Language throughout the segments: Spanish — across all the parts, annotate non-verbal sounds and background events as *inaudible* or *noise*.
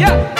yeah.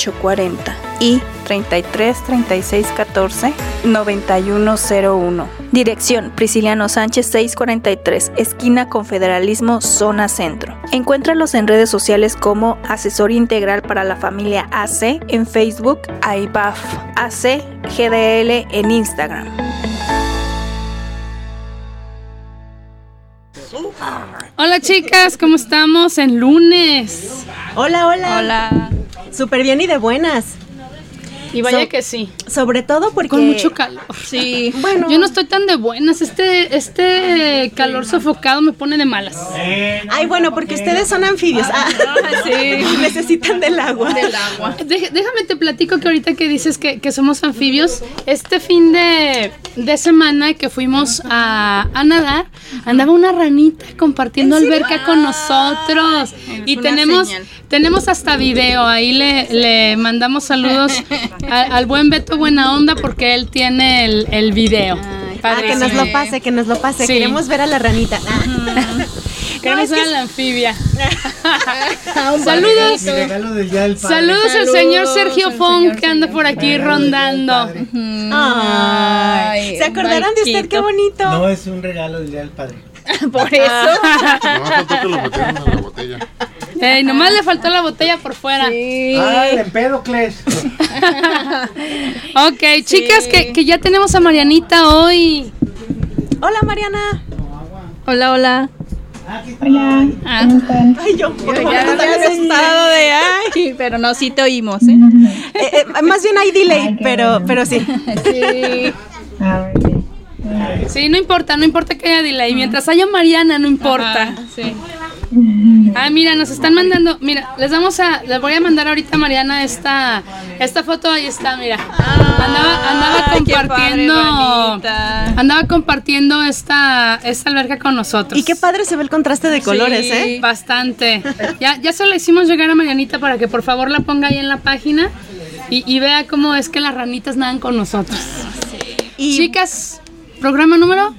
40 y 33 36 14 9101. Dirección Prisciliano Sánchez 643, esquina Confederalismo, zona centro. Encuéntralos en redes sociales como Asesor Integral para la Familia AC en Facebook, IBAF AC GDL en Instagram. Hola chicas, ¿cómo estamos en lunes? Hola, hola. Hola. Súper bien y de buenas. Y vaya que sí. Sobre todo porque... Con mucho calor. Sí. *laughs* Bueno. Yo no estoy tan de buenas. Este, este calor sofocado me pone de malas. Ay, bueno, porque ustedes son anfibios. Ah, sí. *laughs* Necesitan del agua. Del agua. déjame te platico que ahorita que dices que, somos anfibios, este fin de, semana que fuimos a, nadar, andaba una ranita compartiendo alberca con nosotros. y tenemos, tenemos hasta video. Ahí le, le mandamos saludos *laughs* al, buen Beto Buena Onda porque él tiene el, el video. ah, que nos lo pase, que nos lo pase. Queremos ver a la ranita. Queremos ver a la anfibia. *laughs* Saludos. Saludos al señor Sergio Fon que anda por aquí rondando. Ay, ¿Se acordarán de usted? Qué bonito. No, es un regalo del Día del Padre. *laughs* por eso. No, lo metieron en la botella. Ey, nomás le faltó la botella por fuera. Sí. Ay, Empédocles. *laughs* ok, chicas, que, que, ya tenemos a Marianita hoy. Hola, Mariana. Hola, hola. Hola. Ah. Ay, yo, por yo ya me asustado de ay, *laughs* pero no, sí te oímos, ¿eh? eh, eh más bien hay delay, pero, pero sí. *laughs* sí. Sí, no importa, no importa que haya delay. Mientras haya Mariana, no importa. sí. Ah, mira, nos están mandando, mira, les vamos a, les voy a mandar ahorita a Mariana esta, esta foto, ahí está, mira. andaba, andaba padre, compartiendo, andaba compartiendo esta, esta alberca con nosotros. Y qué padre se ve el contraste de colores, Sí, ¿eh? Bastante. Ya, ya se la hicimos llegar a Marianita para que por favor la ponga ahí en la página y, y vea cómo es que las ranitas nadan con nosotros. Y Chicas, programa número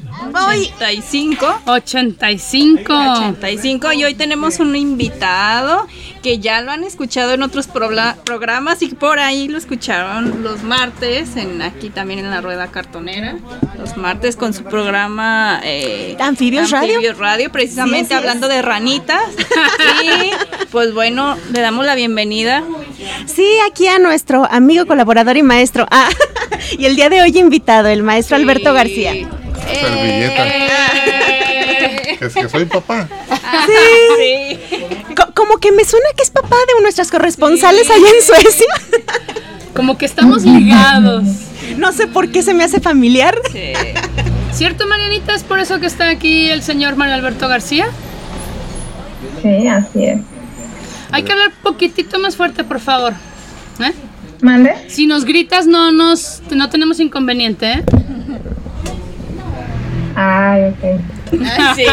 hoy 85. 85. 85 y hoy tenemos un invitado que ya lo han escuchado en otros programas y por ahí lo escucharon los martes, en aquí también en la rueda cartonera, los martes con su programa eh, Anfibios Radio. Anfibios Radio, precisamente Sí, hablando de ranitas. *laughs* y pues bueno, le damos la bienvenida. Sí, aquí a nuestro amigo, colaborador y maestro. Ah, *laughs* y el día de hoy invitado, el maestro Alberto García. Servilleta. Es que soy papá. Sí. Co- como que me suena que es papá de nuestras corresponsales allá en Suecia. Como que estamos ligados. no sé por qué se me hace familiar. ¿Cierto, Marianita? ¿Es por eso que está aquí el señor Mario Alberto García? Sí, así es. Hay que hablar poquitito más fuerte, por favor. ¿Eh? ¿Mande? Si nos gritas, no nos, no tenemos inconveniente, ¿eh? Ay, ok. Sí, *laughs*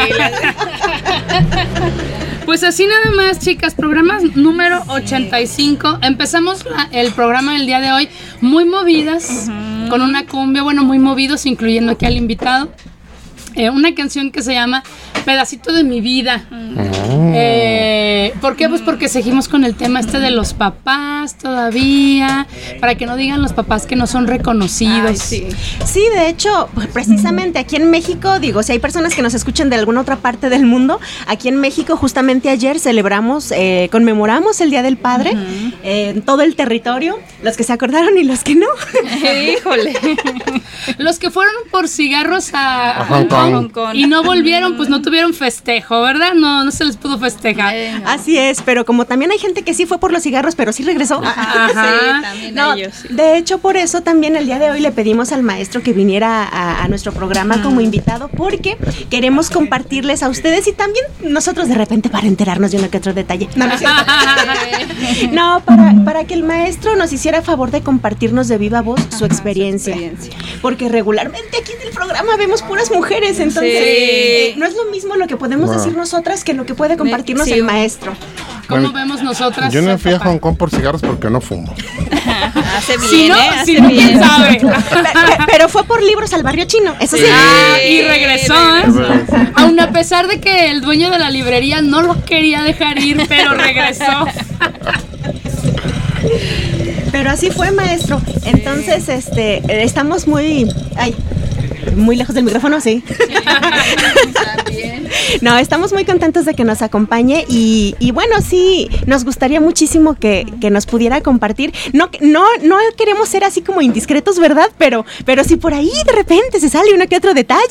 Pues así nada más, chicas, programa número 85. Empezamos la- el programa del día de hoy muy movidas, con una cumbia, bueno, muy movidos, incluyendo aquí al invitado. Eh, una canción que se llama Pedacito de mi vida. Eh, ¿Por qué? Pues porque seguimos con el tema este de los papás todavía, para que no digan los papás que no son reconocidos. Ay, sí. Sí, de hecho, pues, precisamente aquí en México, digo, si hay personas que nos escuchan de alguna otra parte del mundo, aquí en México justamente ayer celebramos, eh, conmemoramos el Día del Padre eh, en todo el territorio, los que se acordaron y los que no. *laughs* Híjole. *laughs* Los que fueron por cigarros a, A Hong Kong. Hong Kong. y no volvieron, pues no tuvieron festejo, ¿verdad? No, no se les pudo festejar. Así es, pero como también hay gente que sí fue por los cigarros, pero sí regresó. Ajá. *laughs* Sí, también No, ellos. sí. de hecho, por eso también el día de hoy le pedimos al maestro que viniera a, a nuestro programa como invitado, porque queremos compartirles a ustedes y también nosotros de repente para enterarnos de uno que otro detalle. No, no. *laughs* No, para, para que el maestro nos hiciera favor de compartirnos de viva voz su experiencia. experiencia. Porque regularmente aquí en el programa vemos puras mujeres, entonces Sí. eh, no es lo mismo lo que podemos Wow. decir nosotras que lo que puede compartirnos Sí. el maestro. ¿Cómo Bueno, vemos nosotras? Yo no fui a? Hong Kong por cigarros porque no fumo. *laughs* Hace bien, Si no, ¿eh? si no, bien. quién sabe. *laughs* Pe- pe- Pero fue por libros al barrio chino, eso sí. Ah, y regresó, ¿eh? Aún a pesar de que el dueño de la librería no lo quería dejar ir, pero regresó. Pero así fue, maestro. Entonces, este, eh, estamos muy, ay, muy lejos del micrófono, sí. No, estamos muy contentos de que nos acompañe y, y bueno, sí, nos gustaría muchísimo que, que nos pudiera compartir. No, no, no queremos ser así como indiscretos, ¿verdad? Pero, pero si por ahí de repente se sale uno que otro detalle.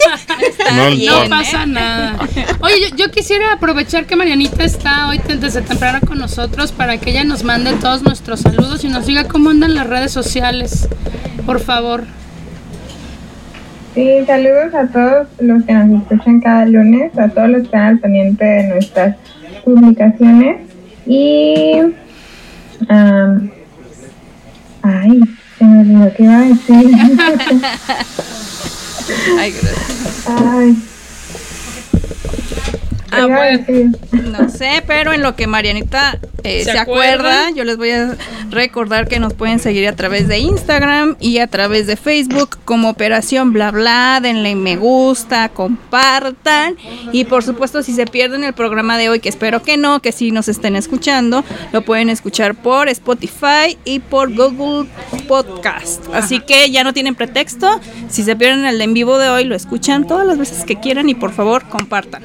No bien, No ¿eh? pasa nada. Oye, yo, yo quisiera aprovechar que Marianita está hoy desde temprano con nosotros para que ella nos mande todos nuestros saludos y nos diga cómo andan las redes sociales. Por favor. Sí, saludos a todos los que nos escuchan cada lunes, a todos los que están al pendiente de nuestras publicaciones. Y. am, ay, se me olvidó qué iba a decir. *laughs* Ay, gracias. ay. Ah. No sé, pero en lo que Marianita eh, ¿Se se, acuerda? acuerda, yo les voy a recordar que nos pueden seguir a través de Instagram y a través de Facebook como Operación Bla Bla, denle me gusta, compartan y por supuesto si se pierden el programa de hoy, que espero que no, que sí nos estén escuchando, lo pueden escuchar por Spotify y por Google Podcast. Así que ya no tienen pretexto, si se pierden el en vivo de hoy, lo escuchan todas las veces que quieran y por favor compartan.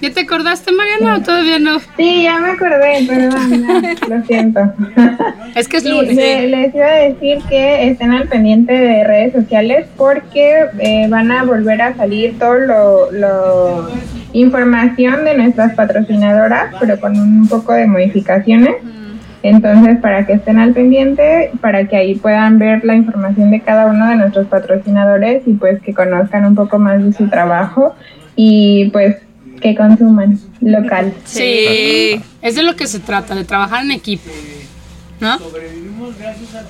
¿Ya te acordaste, Mariana, o todavía no? Sí, ya me acordé, perdón, lo siento. *laughs* Es que es lunes. le- les iba a decir que estén al pendiente de redes sociales porque eh, van a volver a salir todo lo, lo información de nuestras patrocinadoras, pero con un poco de modificaciones. Entonces, para que estén al pendiente, para que ahí puedan ver la información de cada uno de nuestros patrocinadores y pues que conozcan un poco más de su trabajo y pues que consuman local. Sí. Es de lo que se trata, de trabajar en equipo. ¿No?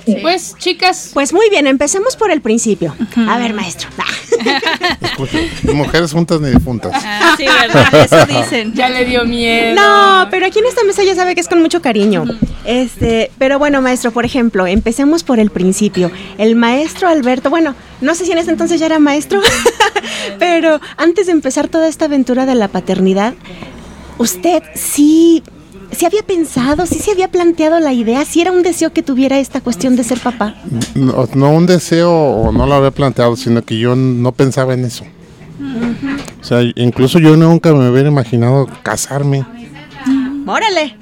Sí. Pues, chicas, Pues muy bien, empecemos por el principio. A ver, maestro. *laughs* Escucha, mujeres juntas ni difuntas. Ah, sí, ¿verdad? *laughs* Eso dicen. ya le dio miedo. No, pero aquí en esta mesa ya sabe que es con mucho cariño. Este, pero bueno, maestro, por ejemplo, empecemos por el principio. El maestro Alberto, bueno, no sé si en ese entonces ya era maestro, *laughs* pero antes de empezar toda esta aventura de la paternidad, usted sí sí había pensado, sí se había planteado la idea, si era un deseo que tuviera esta cuestión de ser papá. No, no un deseo o no lo había planteado, sino que yo no pensaba en eso. O sea, incluso yo nunca me hubiera imaginado casarme. Órale.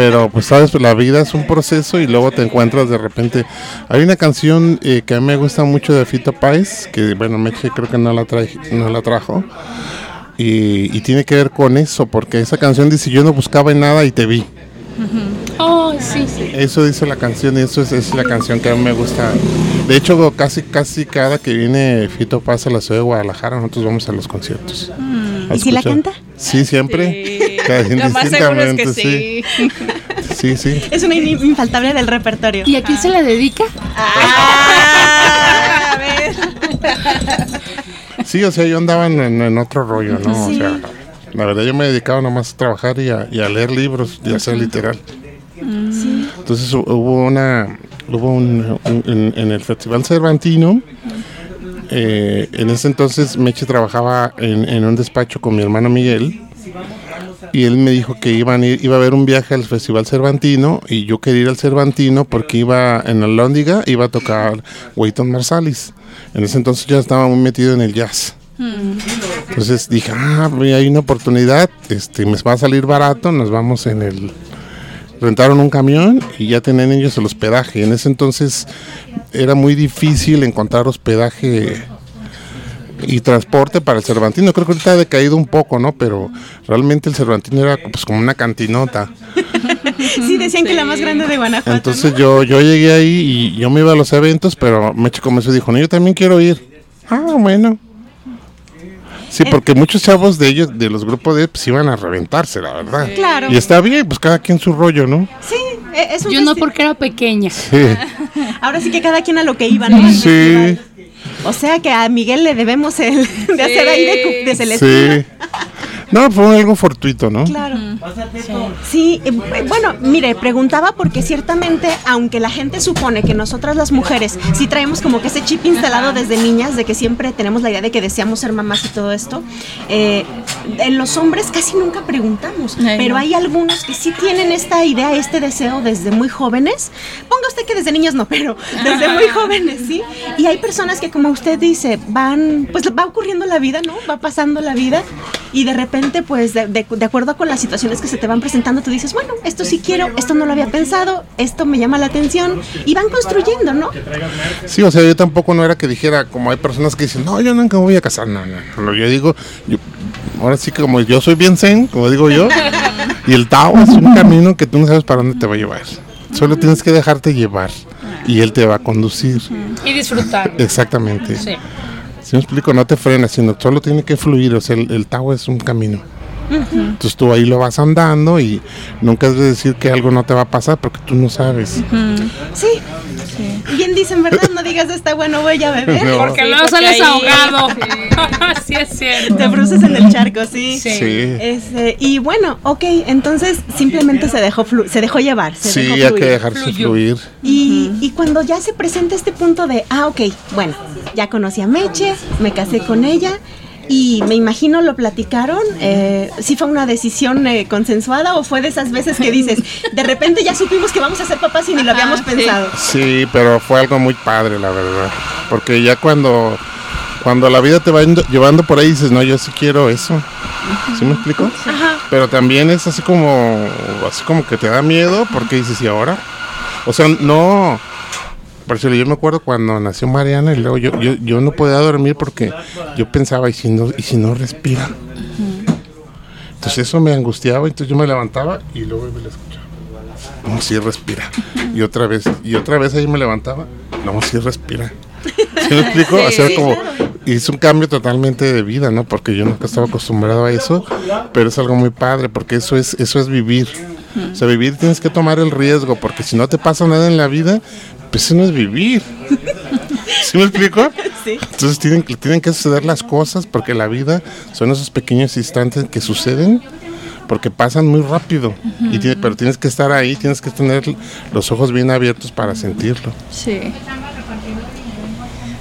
Pero pues sabes, la vida es un proceso y luego te encuentras de repente. Hay una canción eh, que a mí me gusta mucho de Fito Páez, que bueno, Meche creo que no la, traje, no la trajo. Y, y tiene que ver con eso, porque esa canción dice, yo no buscaba nada y te vi. Oh, sí, sí. Eso dice la canción y eso es, es la canción que a mí me gusta. De hecho, casi casi cada que viene Fito Paz a la ciudad de Guadalajara, nosotros vamos a los conciertos. A ¿Y si la canta? Sí, siempre. *laughs* Cada- Lo más seguro es que sí. Sí, sí. Es una in- infaltable del repertorio. ¿Y a quién se la dedica? Ah, a ver. Sí, o sea, yo andaba en, en- en otro rollo, ¿no? O sea, la verdad yo me dedicaba nomás a trabajar y a, y a leer libros y a ser literal. Entonces hu- hubo una, hubo un, un- en, en el Festival Cervantino, eh, en ese entonces Meche trabajaba en, en un despacho con mi hermano Miguel y él me dijo que iban a ir- iba a haber un viaje al Festival Cervantino y yo quería ir al Cervantino porque iba en la Lóndiga, iba a tocar Weyton Marsalis. En ese entonces ya estaba muy metido en el jazz. Entonces dije, ah, hay una oportunidad, este, me va a salir barato, nos vamos en el... Rentaron un camión y ya tenían ellos el hospedaje. En ese entonces era muy difícil encontrar hospedaje y transporte para el Cervantino. Creo que ahorita ha decaído un poco, ¿no? Pero realmente el Cervantino era pues como una cantinota. *laughs* Sí, decían que la más grande de Guanajuato. Entonces yo, yo llegué ahí y yo me iba a los eventos, pero Meche comenzó y dijo, no, yo también quiero ir. Ah, bueno. Sí, porque muchos chavos de ellos, de los grupos de, pues iban a reventarse, la verdad. Claro. Y está bien, pues cada quien su rollo, ¿no? Sí, e- es un Yo no porque era pequeña. Sí. *laughs* Ahora sí que cada quien a lo que iba, ¿no? Sí. O sea que a Miguel le debemos el *laughs* de hacer ahí de, de sí. *laughs* No, fue algo fortuito, ¿no? Claro. Sí, eh, bueno, mire, preguntaba porque ciertamente, aunque la gente supone que nosotras las mujeres sí traemos como que ese chip instalado desde niñas, de que siempre tenemos la idea de que deseamos ser mamás y todo esto, eh, en los hombres casi nunca preguntamos, pero hay algunos que sí tienen esta idea, este deseo desde muy jóvenes. Ponga usted que desde niños no, pero desde muy jóvenes, ¿sí? Y hay personas que, como usted dice, van, pues va ocurriendo la vida, ¿no? Va pasando la vida y de repente, pues, de, de- de acuerdo con las situaciones que se te van presentando, tú dices, bueno, esto sí quiero, esto no lo había pensado, esto me llama la atención y van construyendo, ¿no? Sí, o sea, yo tampoco no era que dijera, como hay personas que dicen, no, yo nunca me voy a casar, no, no, no, yo digo, yo- ahora sí que como yo soy bien zen, como digo yo, y el Tao es un camino que tú no sabes para dónde te va a llevar, solo tienes que dejarte llevar y él te va a conducir, Y disfrutar. exactamente. Sí. Si me explico, no te frenas, sino solo tiene que fluir, o sea, el, el Tao es un camino. Entonces tú ahí lo vas andando y nunca es de decir que algo no te va a pasar porque tú no sabes. Sí. Bien dicen, ¿verdad? No digas está bueno, voy a beber. No. Porque Sí, luego sales ahí- ahogado. *laughs* *laughs* sí, es cierto. Te bruces en el charco, sí. Sí. Sí. Este, y bueno, ok, entonces simplemente se dejó flu- se dejó llevar, se Sí, dejó hay fluir. que dejarse Fluyó. fluir. Y, y cuando ya se presenta este punto de, ah, ok, bueno, ya conocí a Meche, me casé con ella y me imagino lo platicaron, eh, ¿sí fue una decisión eh, consensuada o fue de esas veces que dices, *laughs* de repente ya supimos que vamos a ser papás y ni lo habíamos pensado? Sí, pero fue algo muy padre, la verdad. Porque ya cuando, cuando la vida te va llevando por ahí dices, no, yo sí quiero eso. ¿Sí me explico? Pero también es así como, así como que te da miedo porque dices, ¿y ahora? O sea, no. Por eso yo me acuerdo cuando nació Mariana y luego yo, yo, yo no podía dormir porque yo pensaba, ¿y si no, y si no respira? Entonces eso me angustiaba, entonces yo me levantaba y luego me la escuchaba. No, sí respira. Y otra vez, y otra vez ahí me levantaba. No, sí respira. ¿Sí me explico? Sí, o sea, sí, como, y es un cambio totalmente de vida, ¿no? Porque yo nunca estaba acostumbrado a eso, pero es algo muy padre, porque eso es, eso es vivir. O sea, vivir tienes que tomar el riesgo, porque si no te pasa nada en la vida, pues eso no es vivir. *laughs* ¿Sí me explico? Sí. Entonces tienen, que- tienen que suceder las cosas, porque la vida son esos pequeños instantes que suceden, porque pasan muy rápido. y tiene- pero tienes que estar ahí, tienes que tener los ojos bien abiertos para sentirlo. Sí.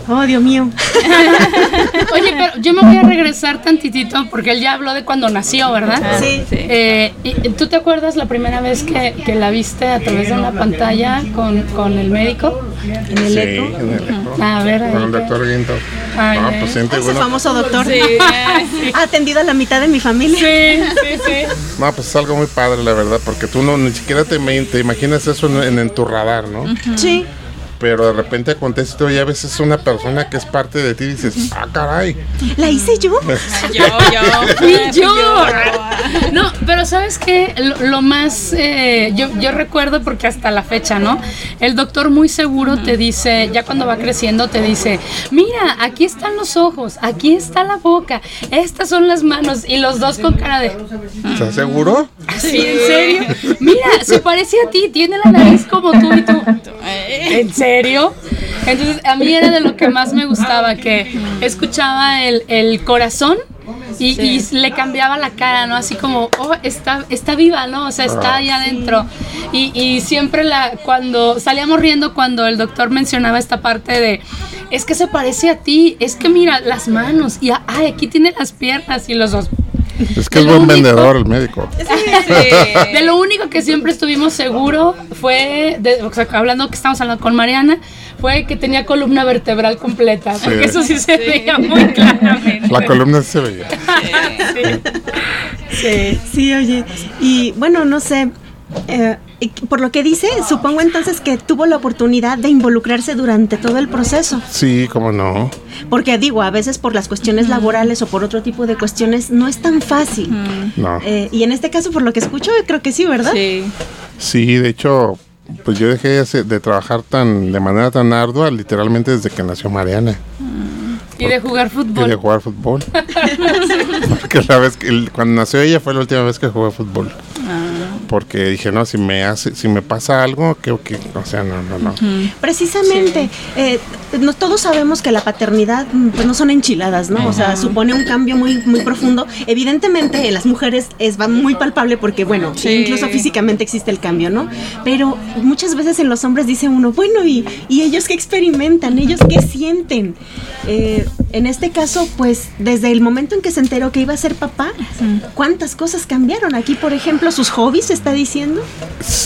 Oh, Dios mío. *laughs* Oye, pero yo me voy a regresar tantitito porque él ya habló de cuando nació, ¿verdad? Sí. Eh, ¿y- ¿Tú te acuerdas la primera vez que, que la viste a través de una pantalla con, con el médico? En el Sí, eco. en el eco. A ver, ahí Con el doctor Guinto. Ay, Ah, ay. pues siente, Ese bueno, famoso doctor. *laughs* Sí. Ha atendido a la mitad de mi familia. Sí, sí, sí. No, pues es algo muy padre, la verdad, porque tú no ni siquiera te, imaginas eso en, en- en tu radar, ¿no? Sí. Pero de repente acontece esto y a veces es una persona que es parte de ti dices, ah, caray. La hice *laughs* yo. Yo, yo. Yo. No, pero ¿sabes qué? Lo, lo más, eh, yo, yo recuerdo porque hasta la fecha, ¿no? El doctor muy seguro te dice, ya cuando va creciendo, te dice, mira, aquí están los ojos, aquí está la boca, estas son las manos y los dos con cara de... ¿Estás seguro? ¿Sí? ¿En serio? Mira, se parece a ti, tiene la nariz como tú y tú. ¿En serio? Entonces, a mí era de lo que más me gustaba, que escuchaba el, el corazón y, y le cambiaba la cara, ¿no? Así como, oh, está, está viva, ¿no? O sea, está ahí adentro. Y, y siempre la, cuando salíamos riendo cuando el doctor mencionaba esta parte de, es que se parece a ti, es que mira las manos y, ay, aquí tiene las piernas y los dos. Es que De es buen único- vendedor el médico. *laughs* *laughs* De lo único que siempre estuvimos seguros fue, de, o sea, hablando que estamos hablando con Mariana, fue que tenía columna vertebral completa, porque eso sí se veía muy claramente. La columna sí se veía. Sí. Sí, oye. Y bueno, no sé. Eh, y por lo que dice, supongo entonces que tuvo la oportunidad de involucrarse durante todo el proceso. Sí, cómo no. Porque digo, a veces por las cuestiones laborales o por otro tipo de cuestiones no es tan fácil. No. Eh, y en este caso, por lo que escucho, creo que sí, ¿verdad? Sí. Sí, de hecho, pues yo dejé de trabajar tan de manera tan ardua literalmente desde que nació Mariana. Y de jugar Y de fútbol. jugar fútbol. *laughs* *laughs* Porque la vez que cuando nació ella fue la última vez que jugué fútbol. Porque dije, no, si me hace, si me pasa algo, que, que o sea, no, no, no. Precisamente, eh, no, todos sabemos que la paternidad mm, pues no son enchiladas, ¿no? O sea, supone un cambio muy, muy profundo. Evidentemente, en las mujeres es va muy palpable porque, bueno, Sí. incluso físicamente existe el cambio, ¿no? Pero muchas veces en los hombres dice uno, bueno, ¿y, y ellos qué experimentan? ¿Ellos qué sienten? Eh, en este caso, pues, desde el momento en que se enteró que iba a ser papá, ¿cuántas cosas cambiaron? Aquí, por ejemplo, sus hobbies, ¿se está diciendo?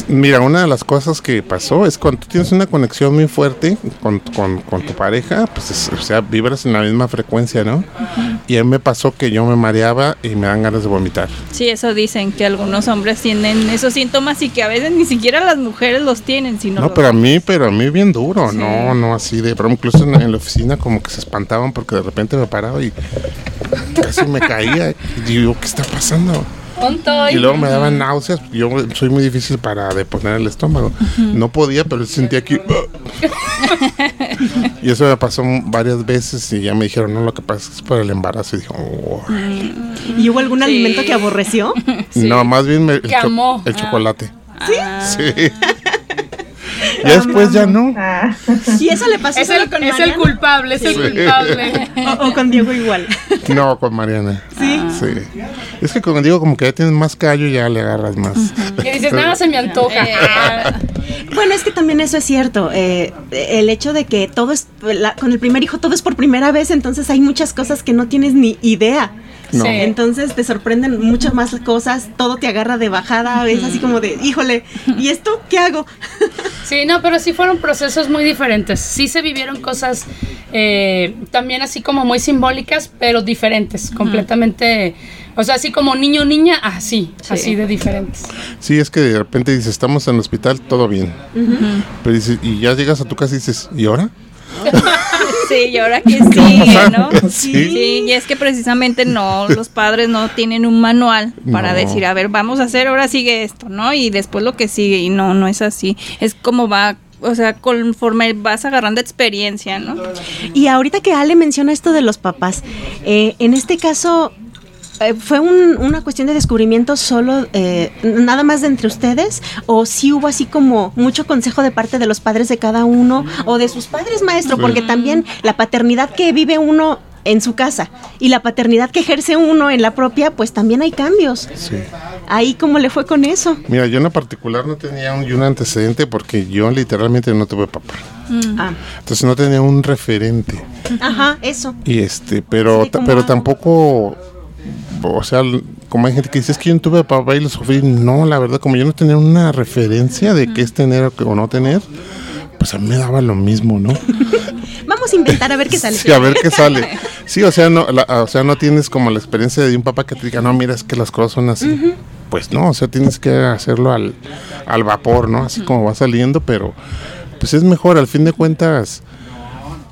Mira, una de las cosas que pasó es cuando tú tienes una conexión muy fuerte con, con- con tu pareja, pues, es- o sea, vibras en la misma frecuencia, ¿no? Y a mí me pasó que yo me mareaba y me dan ganas de vomitar. Sí, eso dicen que algunos hombres tienen esos síntomas y que a veces ni siquiera las mujeres los tienen, sino No, pero a mí, pero a mí bien duro, no, no así de, pero incluso en, en la oficina como que se espantaban porque de repente me paraba y casi me caía. Y digo, ¿qué está pasando? Y luego me daban náuseas, yo soy muy difícil para deponer el estómago. No podía, pero sentía que... *laughs* y eso me pasó varias veces y ya me dijeron, no, lo que pasa es que es por el embarazo. Y dije, "Oh". ¿Y hubo algún alimento que aborreció? no, más bien me- el, amó. el chocolate. Ah, Sí. *laughs* ya después ya no. Ah, Y eso le pasó Es solo el, con es el Mariana? culpable, es el Sí. culpable. *laughs* O, o con Diego igual. No, con Mariana. Sí. Sí. Es que como digo, como que ya tienes más callo, ya le agarras más. Y dices, nada se me antoja. *laughs* Bueno, es que también eso es cierto. eh, el hecho de que todo es, la- con el primer hijo todo es por primera vez, entonces hay muchas cosas que no tienes ni idea. No. Sí. Entonces te sorprenden muchas más cosas, todo te agarra de bajada, es así como de, híjole, ¿y esto qué hago? *laughs* Sí, no, pero sí fueron procesos muy diferentes. Sí se vivieron cosas eh, también así como muy simbólicas, pero diferentes, completamente. O sea, así como niño niña, así, así de diferentes. Sí, es que de repente dices, estamos en el hospital, todo bien. Pero dices, y ya llegas a tu casa y dices, ¿y ahora? *laughs* Sí, y ahora que *laughs* sigue, ¿no? Sí. Sí, y es que precisamente no, los padres no tienen un manual para No. decir, a ver, vamos a hacer, ahora sigue esto, ¿no? Y después lo que sigue, y no, no es así. Es como va o sea, conforme vas agarrando experiencia, ¿no? Y ahorita que Ale menciona esto de los papás, eh, en este caso, eh, ¿Fue un- una cuestión de descubrimiento solo, eh, nada más de entre ustedes? ¿O sí hubo así como mucho consejo de parte de los padres de cada uno o de sus padres, maestro? Sí. Porque también la paternidad que vive uno en su casa y la paternidad que ejerce uno en la propia, pues también hay cambios. Sí. Ahí, ¿cómo le fue con eso? Mira, yo en lo particular no tenía un, un antecedente porque yo literalmente no tuve papá. Ah, Entonces no tenía un referente. ajá, eso. Y este, pero, Sí, ta- ¿cómo pero tampoco, o sea, como hay gente que dice, es que yo no tuve papá y lo sufrí. No, la verdad, como yo no tenía una referencia de qué es tener o, no tener, pues a mí me daba lo mismo, ¿no? *laughs* Vamos a inventar a ver qué sale. Sí, a ver qué sale. *laughs* Sí, o sea, no, la- o sea, no tienes como la experiencia de un papá que te diga, no, mira, es que las cosas son así. Pues no, o sea, tienes que hacerlo al, al vapor, ¿no? Así como va saliendo, pero pues es mejor, al fin de cuentas.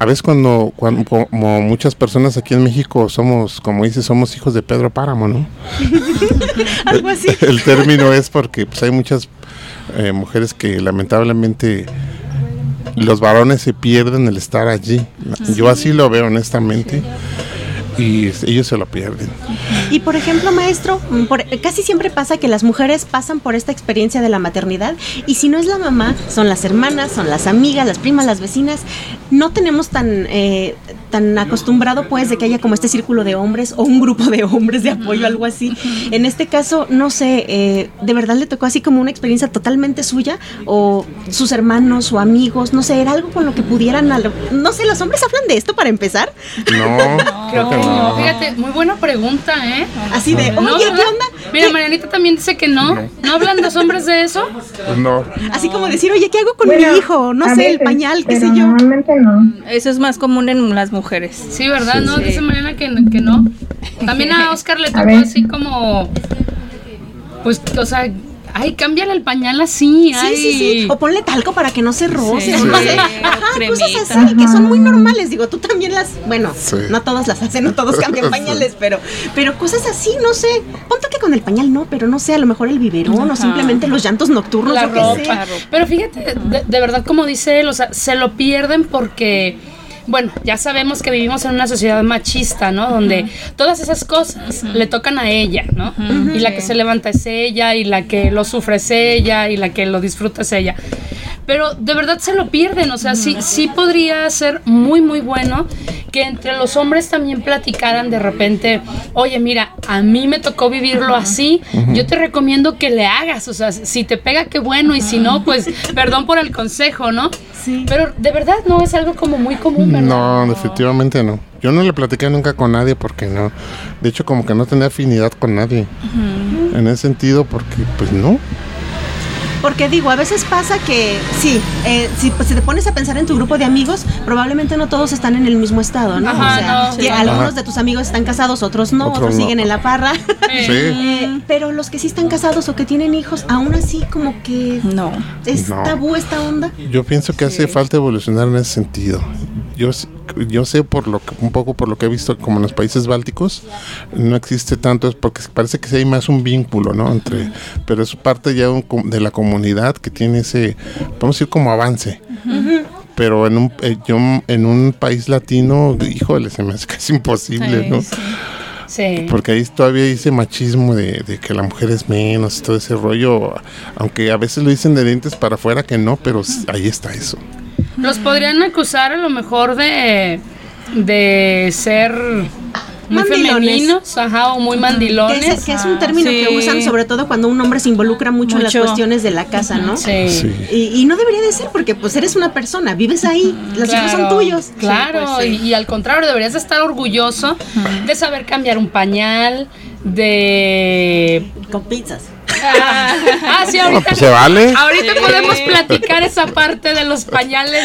A veces cuando, cuando como muchas personas aquí en México somos, como dices, somos hijos de Pedro Páramo, ¿no? *laughs* Algo así. *laughs* El término es porque pues, hay muchas eh, mujeres que lamentablemente los varones se pierden el estar allí. Yo así lo veo honestamente y ellos se lo pierden. Y por ejemplo, maestro, mm, por- casi siempre pasa que las mujeres pasan por esta experiencia de la maternidad y si no es la mamá, son las hermanas, son las amigas, las primas, las vecinas. No tenemos tan, eh, tan acostumbrado pues de que haya como este círculo de hombres o un grupo de hombres de apoyo, algo así. En este caso, no sé, eh, ¿de verdad le tocó así como una experiencia totalmente suya o sus hermanos o amigos? No sé, era algo con lo que pudieran... al- No sé, ¿los hombres hablan de esto para empezar? No, creo que no. No, fíjate, muy buena pregunta, ¿eh? Así de, No, oye, ¿qué onda? Mira, ¿Qué- Marianita también dice que no. ¿No hablan los hombres de eso? Pues no. Así como decir, oye, ¿qué hago con Bueno, mi hijo? No a sé, el pañal, qué pero sé yo. Normalmente no. Eso es más común en las mujeres. Sí, ¿verdad? no, Sí. dice Mariana que, que no. También a *laughs* Oscar le tocó así como. Pues, o sea, ay, cámbiale el pañal así. Sí, ay. sí, sí. O ponle talco para que no se roce. Sí. o no sé. Sí. Ajá, Cremita. cosas así que son muy normales. Digo, tú también las. Bueno, Sí. no todas las hacen, no todos cambian *laughs* Sí. pañales, pero, pero cosas así, no sé. Ponte que con el pañal no, pero no sé, a lo mejor el biberón o simplemente los llantos nocturnos, la yo qué sé. ropa. Pero fíjate, de, de verdad, como dice él, o sea, se lo pierden porque. Bueno, ya sabemos que vivimos en una sociedad machista, ¿no? Donde todas esas cosas le tocan a ella, ¿no? Y la que se levanta es ella, y la que lo sufre es ella, y la que lo disfruta es ella. Pero de verdad se lo pierden, o sea, sí, sí podría ser muy, muy bueno que entre los hombres también platicaran de repente, oye, mira, a mí me tocó vivirlo así, yo te recomiendo que le hagas, o sea, si te pega, qué bueno, y si no, pues perdón por el consejo, ¿no? Sí. Pero de verdad no es algo como muy común, ¿verdad? No, definitivamente no. Yo no le platiqué nunca con nadie porque no. De hecho, como que no tenía afinidad con nadie. En ese sentido, porque pues no. Porque digo, a veces pasa que sí, eh, si, pues, si te pones a pensar en tu grupo de amigos, probablemente no todos están en el mismo estado, ¿no? Ajá, o sea, no, que sí. algunos Ajá. de tus amigos están casados, otros no, Otros otros no. siguen en la parra. Sí. *laughs* Eh, pero los que sí están casados o que tienen hijos, aún así como que No. es No. tabú esta onda. Yo pienso que hace falta evolucionar en ese sentido. Yo, yo sé por lo que, un poco por lo que he visto como en los países bálticos no existe tanto es porque parece que sí hay más un vínculo, ¿no? Entre, pero es parte ya un de la comunidad que tiene ese, podemos decir como avance. Pero en un, eh, yo en un país latino, híjole, se me hace casi imposible, Sí, ¿no? sí. sí. Porque ahí todavía ese machismo de, de que la mujer es menos y todo ese rollo, aunque a veces lo dicen de dientes para afuera que no, pero ahí está eso. Los podrían acusar a lo mejor de, de ser muy Mandilones. femeninos, ajá, o muy Que mandilones. es, que es un término Sí. que usan sobre todo cuando un hombre se involucra mucho, en las cuestiones de la casa, ¿no? Sí. Sí. Y, y no debería de ser porque pues eres una persona, vives ahí, los hijos son tuyos. Claro, Sí, pues, sí. y, y al contrario, deberías de estar orgulloso de saber cambiar un pañal, de... Con pizzas. Ah, sí, No, ahorita, se vale. ahorita podemos platicar esa parte de los pañales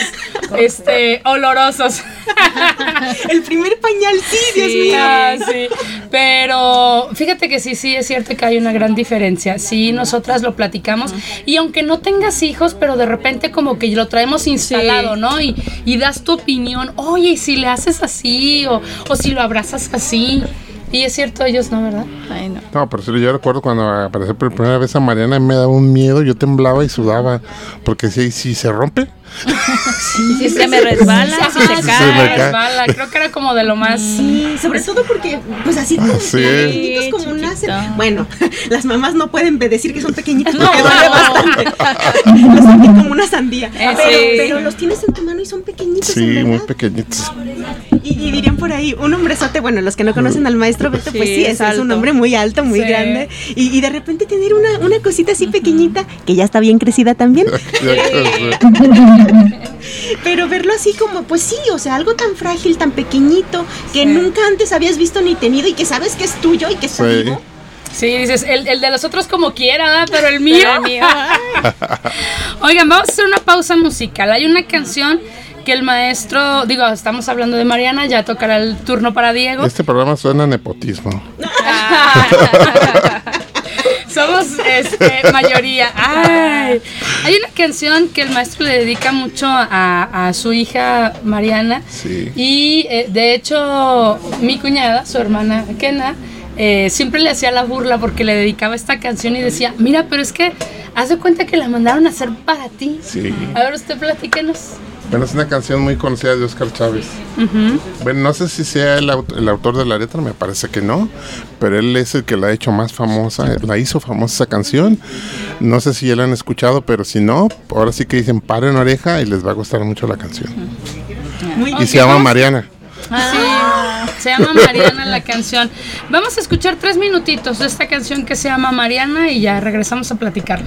este, olorosos. *laughs* El primer pañal, sí, Dios Sí, mío. ah, sí. Pero fíjate que sí, sí, es cierto que hay una gran diferencia. Sí, nosotras lo platicamos. Y aunque no tengas hijos, pero de repente como que lo traemos instalado, Sí. ¿no? Y, y das tu opinión. Oye, ¿y si le haces así o, o si lo abrazas así. Y es cierto, ellos no, ¿verdad? Ay, no. No, pero sí, yo recuerdo cuando apareció por primera vez a Mariana me daba un miedo, yo temblaba y sudaba, porque si, si se rompe, Si se me resbala, Ah, se sí, se cae. me cae. resbala. Creo que era como de lo más. Sí, sobre todo porque, pues así como Sí. pequeñitos como Chiquito. nacen. Bueno, *laughs* las mamás no pueden decir que son pequeñitos No. porque duele bastante. los sentí como una sandía. Eh, pero, sí. pero los tienes en tu mano y son pequeñitos, sí, en verdad. muy pequeñitos. Y, y dirían por ahí, un hombrezote, bueno, los que no conocen al maestro Beto, pues Sí, sí, es un hombre muy alto, muy Sí. grande. Y, y de repente tener una, una cosita así pequeñita, que ya está bien crecida también, *laughs* *laughs* *laughs* pero verlo así como, pues sí, o sea, algo tan frágil, tan pequeñito, que Sí. nunca antes habías visto ni tenido y que sabes que es tuyo y que está Sí. vivo. Sí, dices, el, el de los otros como quiera, ¿verdad? pero el *laughs* mío. Pero el mío, *laughs* Oigan, vamos a hacer una pausa musical. Hay una canción que el maestro, digo, estamos hablando de Mariana, ya tocará el turno para Diego. Este programa suena a nepotismo. Somos este, mayoría. Ay. Hay una canción que el maestro le dedica mucho a, a su hija Mariana. Sí. Y eh, de hecho, mi cuñada, su hermana Kena, eh, siempre le hacía la burla porque le dedicaba esta canción y decía: Mira, pero es que haz de cuenta que la mandaron a hacer para ti. Sí. A ver, usted platíquenos. Bueno, es una canción muy conocida de Oscar Chávez. Bueno, no sé si sea el, aut- el autor de la letra, me parece que no, pero él es el que la ha hecho más famosa, la hizo famosa esa canción. No sé si ya la han escuchado, pero si no, ahora sí que dicen paren oreja y les va a gustar mucho la canción. Muy Y se llama Mariana. Sí, se llama *laughs* Mariana la canción. Vamos a escuchar tres minutitos de esta canción que se llama Mariana y ya regresamos a platicarla.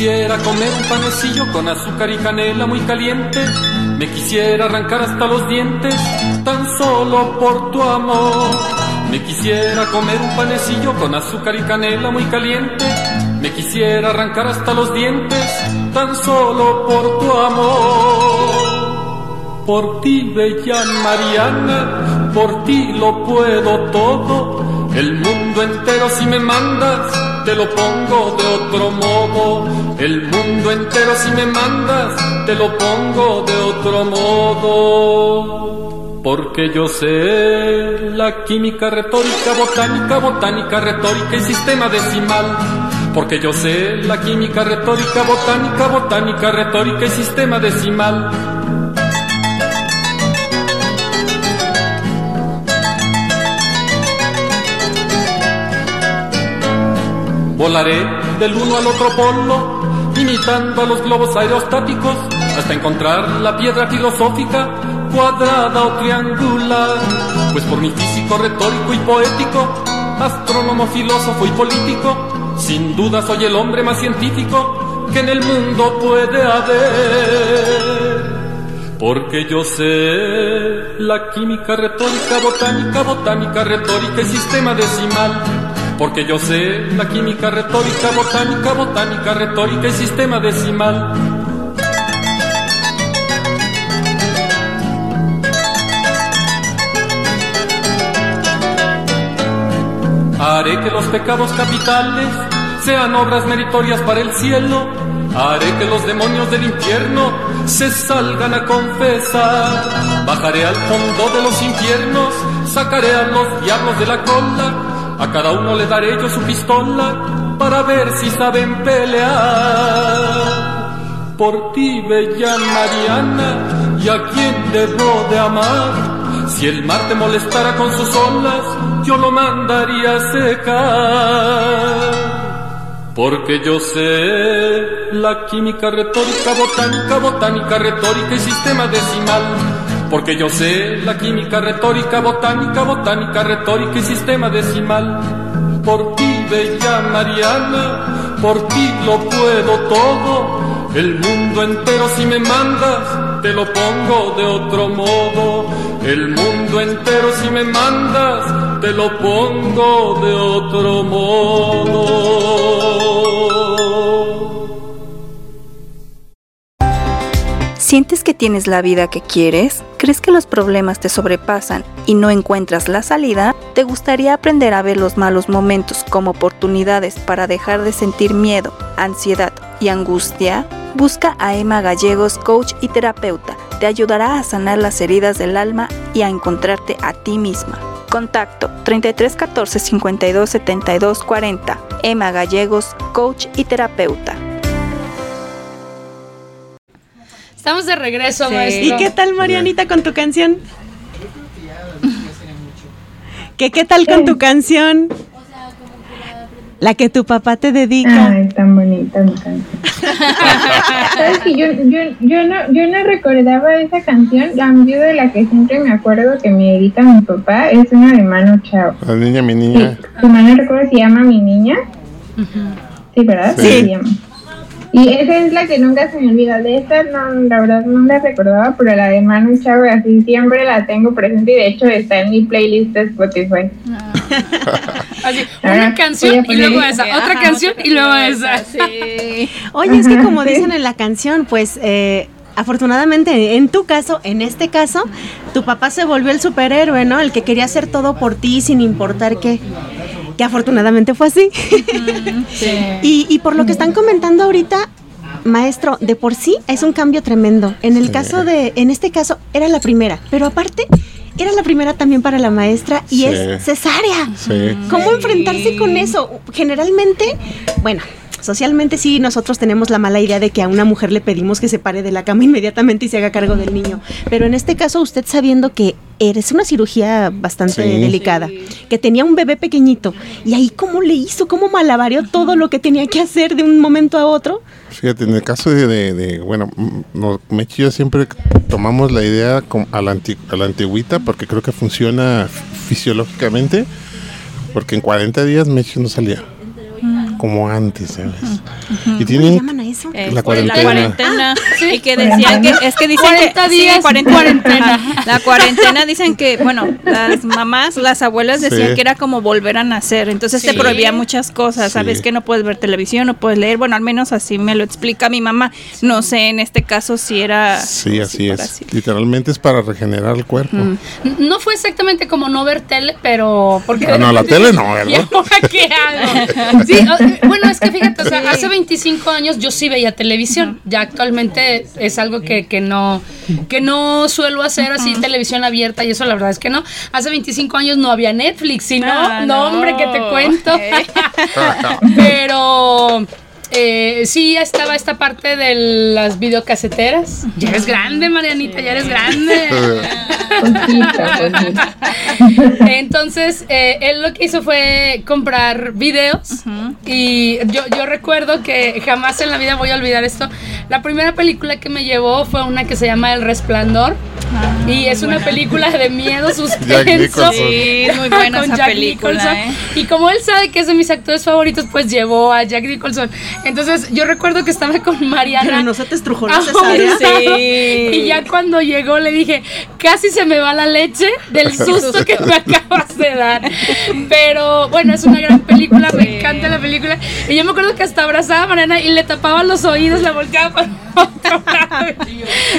Quisiera comer un panecillo con azúcar y canela muy caliente. Me quisiera arrancar hasta los dientes tan solo por tu amor. Me quisiera comer un panecillo con azúcar y canela muy caliente. Me quisiera arrancar hasta los dientes tan solo por tu amor. Por ti, bella Mariana, por ti lo puedo todo. El mundo entero si me mandas, te lo pongo de otro modo. El mundo entero si me mandas, te lo pongo de otro modo. Porque yo sé la química retórica, botánica, botánica, retórica y sistema decimal. Porque yo sé la química retórica, botánica, botánica, retórica y sistema decimal. Volaré del uno al otro polo, imitando a los globos aerostáticos, hasta encontrar la piedra filosófica, cuadrada o triangular. Pues por mi físico retórico y poético, astrónomo, filósofo y político, sin duda soy el hombre más científico que en el mundo puede haber. Porque yo sé la química retórica, botánica, botánica, retórica y sistema decimal. Porque yo sé la química retórica, botánica, botánica, retórica y sistema decimal. Haré que los pecados capitales sean obras meritorias para el cielo. Haré que los demonios del infierno se salgan a confesar. Bajaré al fondo de los infiernos, sacaré a los diablos de la cola. A cada uno le daré yo su pistola para ver si saben pelear. Por ti, bella Mariana, y a quien debo de amar. Si el mar te molestara con sus olas, yo lo mandaría a secar. Porque yo sé la química retórica, botánica, botánica, retórica y sistema decimal. Porque yo sé la química retórica, botánica, botánica, retórica y sistema decimal. Por ti, bella Mariana, por ti lo puedo todo. El mundo entero si me mandas, te lo pongo de otro modo. El mundo entero si me mandas, te lo pongo de otro modo. ¿Sientes que tienes la vida que quieres? ¿Crees que los problemas te sobrepasan y no encuentras la salida? ¿Te gustaría aprender a ver los malos momentos como oportunidades para dejar de sentir miedo, ansiedad y angustia? Busca a Emma Gallegos, coach y terapeuta. Te ayudará a sanar las heridas del alma y a encontrarte a ti misma. Contacto 33 14 52 72 40. Emma Gallegos, coach y terapeuta. Estamos de regreso, ¿Y maestro. qué tal, Marianita, con tu canción? ¿Qué, ¿Qué tal con tu canción? La que tu papá te dedica. Ay, tan bonita mi canción. *laughs* ¿Sabes que yo, yo, yo, no, yo no recordaba esa canción. La de la que siempre me acuerdo que me dedica mi papá es una de Manu Chao. La niña, mi Sí, niña. si mal no recuerdo se llama Mi Niña. Sí, ¿verdad? Sí. Se llama. Y esa es la que nunca se me olvida. De esta, no, la verdad no la recordaba, pero la de Manu Chao, así siempre la tengo presente y de hecho está en mi playlist de Spotify. Así, Ah, *laughs* una canción y luego esa. otra Ajá, canción y luego esa. Sí. *laughs* Oye, es que como sí. dicen en la canción, pues eh, afortunadamente en tu caso, en este caso, tu papá se volvió el superhéroe, ¿no? El que quería hacer todo por ti sin importar qué. Que afortunadamente fue así. *laughs* y, y por lo que están comentando ahorita, maestro, de por sí es un cambio tremendo. En el caso de, en este caso, era la primera, pero aparte, era la primera también para la maestra y Sí. es cesárea. Sí. ¿Cómo enfrentarse con eso? Generalmente, bueno, socialmente sí, nosotros tenemos la mala idea de que a una mujer le pedimos que se pare de la cama *laughs* inmediatamente y se haga cargo del niño. Pero en este caso, usted sabiendo que eres una cirugía bastante Sí. delicada, que tenía un bebé pequeñito, y ahí cómo le hizo, cómo malabareó todo lo que tenía que hacer de un momento a otro. Fíjate, en el caso de, de- de, bueno, mm, no, Mechi y yo siempre tomamos la idea a la, anti- a la antigüita porque creo que funciona fisiológicamente, porque en 40 días Mechi no salía, como antes, ¿sabes? Y ¿Cómo tienen llaman a eso? Eh, La por La cuarentena. cuarentena. y que decían que, es que dicen 40 que, días, sí, cuarentena. cuarentena. La cuarentena dicen que, bueno, las mamás, las abuelas decían Sí. que era como volver a nacer. Entonces te prohibía muchas cosas. Sabes Sí. que no puedes ver televisión, no puedes leer. Bueno, al menos así me lo explica mi mamá. No sé en este caso si era. Sí, así es. así. Literalmente es para regenerar el cuerpo. No fue exactamente como no ver tele, pero porque Ah, no, la tele no, *laughs* ¿verdad? ¿Y ahora qué hago? *laughs* Sí, o- bueno, es que fíjate, o sea, hace 25 años yo sí veía televisión. Ya actualmente es algo que, que no que no suelo hacer así televisión abierta y eso la verdad es que no. Hace 25 años no había Netflix, sino Ah, no, no. hombre, que te cuento. Eh. *laughs* Pero eh, sí estaba esta parte de las videocaseteras. Ya eres grande, Marianita, ya eres grande. *laughs* Entonces, eh, él lo que hizo fue comprar videos. Y yo, yo recuerdo que jamás en la vida voy a olvidar esto. La primera película que me llevó fue una que se llama El Resplandor. y es una película de miedo, *laughs* suspenso. Sí, muy buena *laughs* con esa Jack película, Nicholson. ¿eh? Y como él sabe que es de mis actores favoritos, pues llevó a Jack Nicholson. Entonces, yo recuerdo que estaba con Mariana. Pero no se te estrujó la Ah, cesárea. Sí. Y ya cuando llegó le dije, casi se me va la leche del *laughs* susto que me *laughs* acabas de dar. Pero bueno, es una gran película, me encanta la película. Y yo me acuerdo que hasta abrazaba a Mariana y le tapaba los oídos, la volteaba por *laughs* otro lado.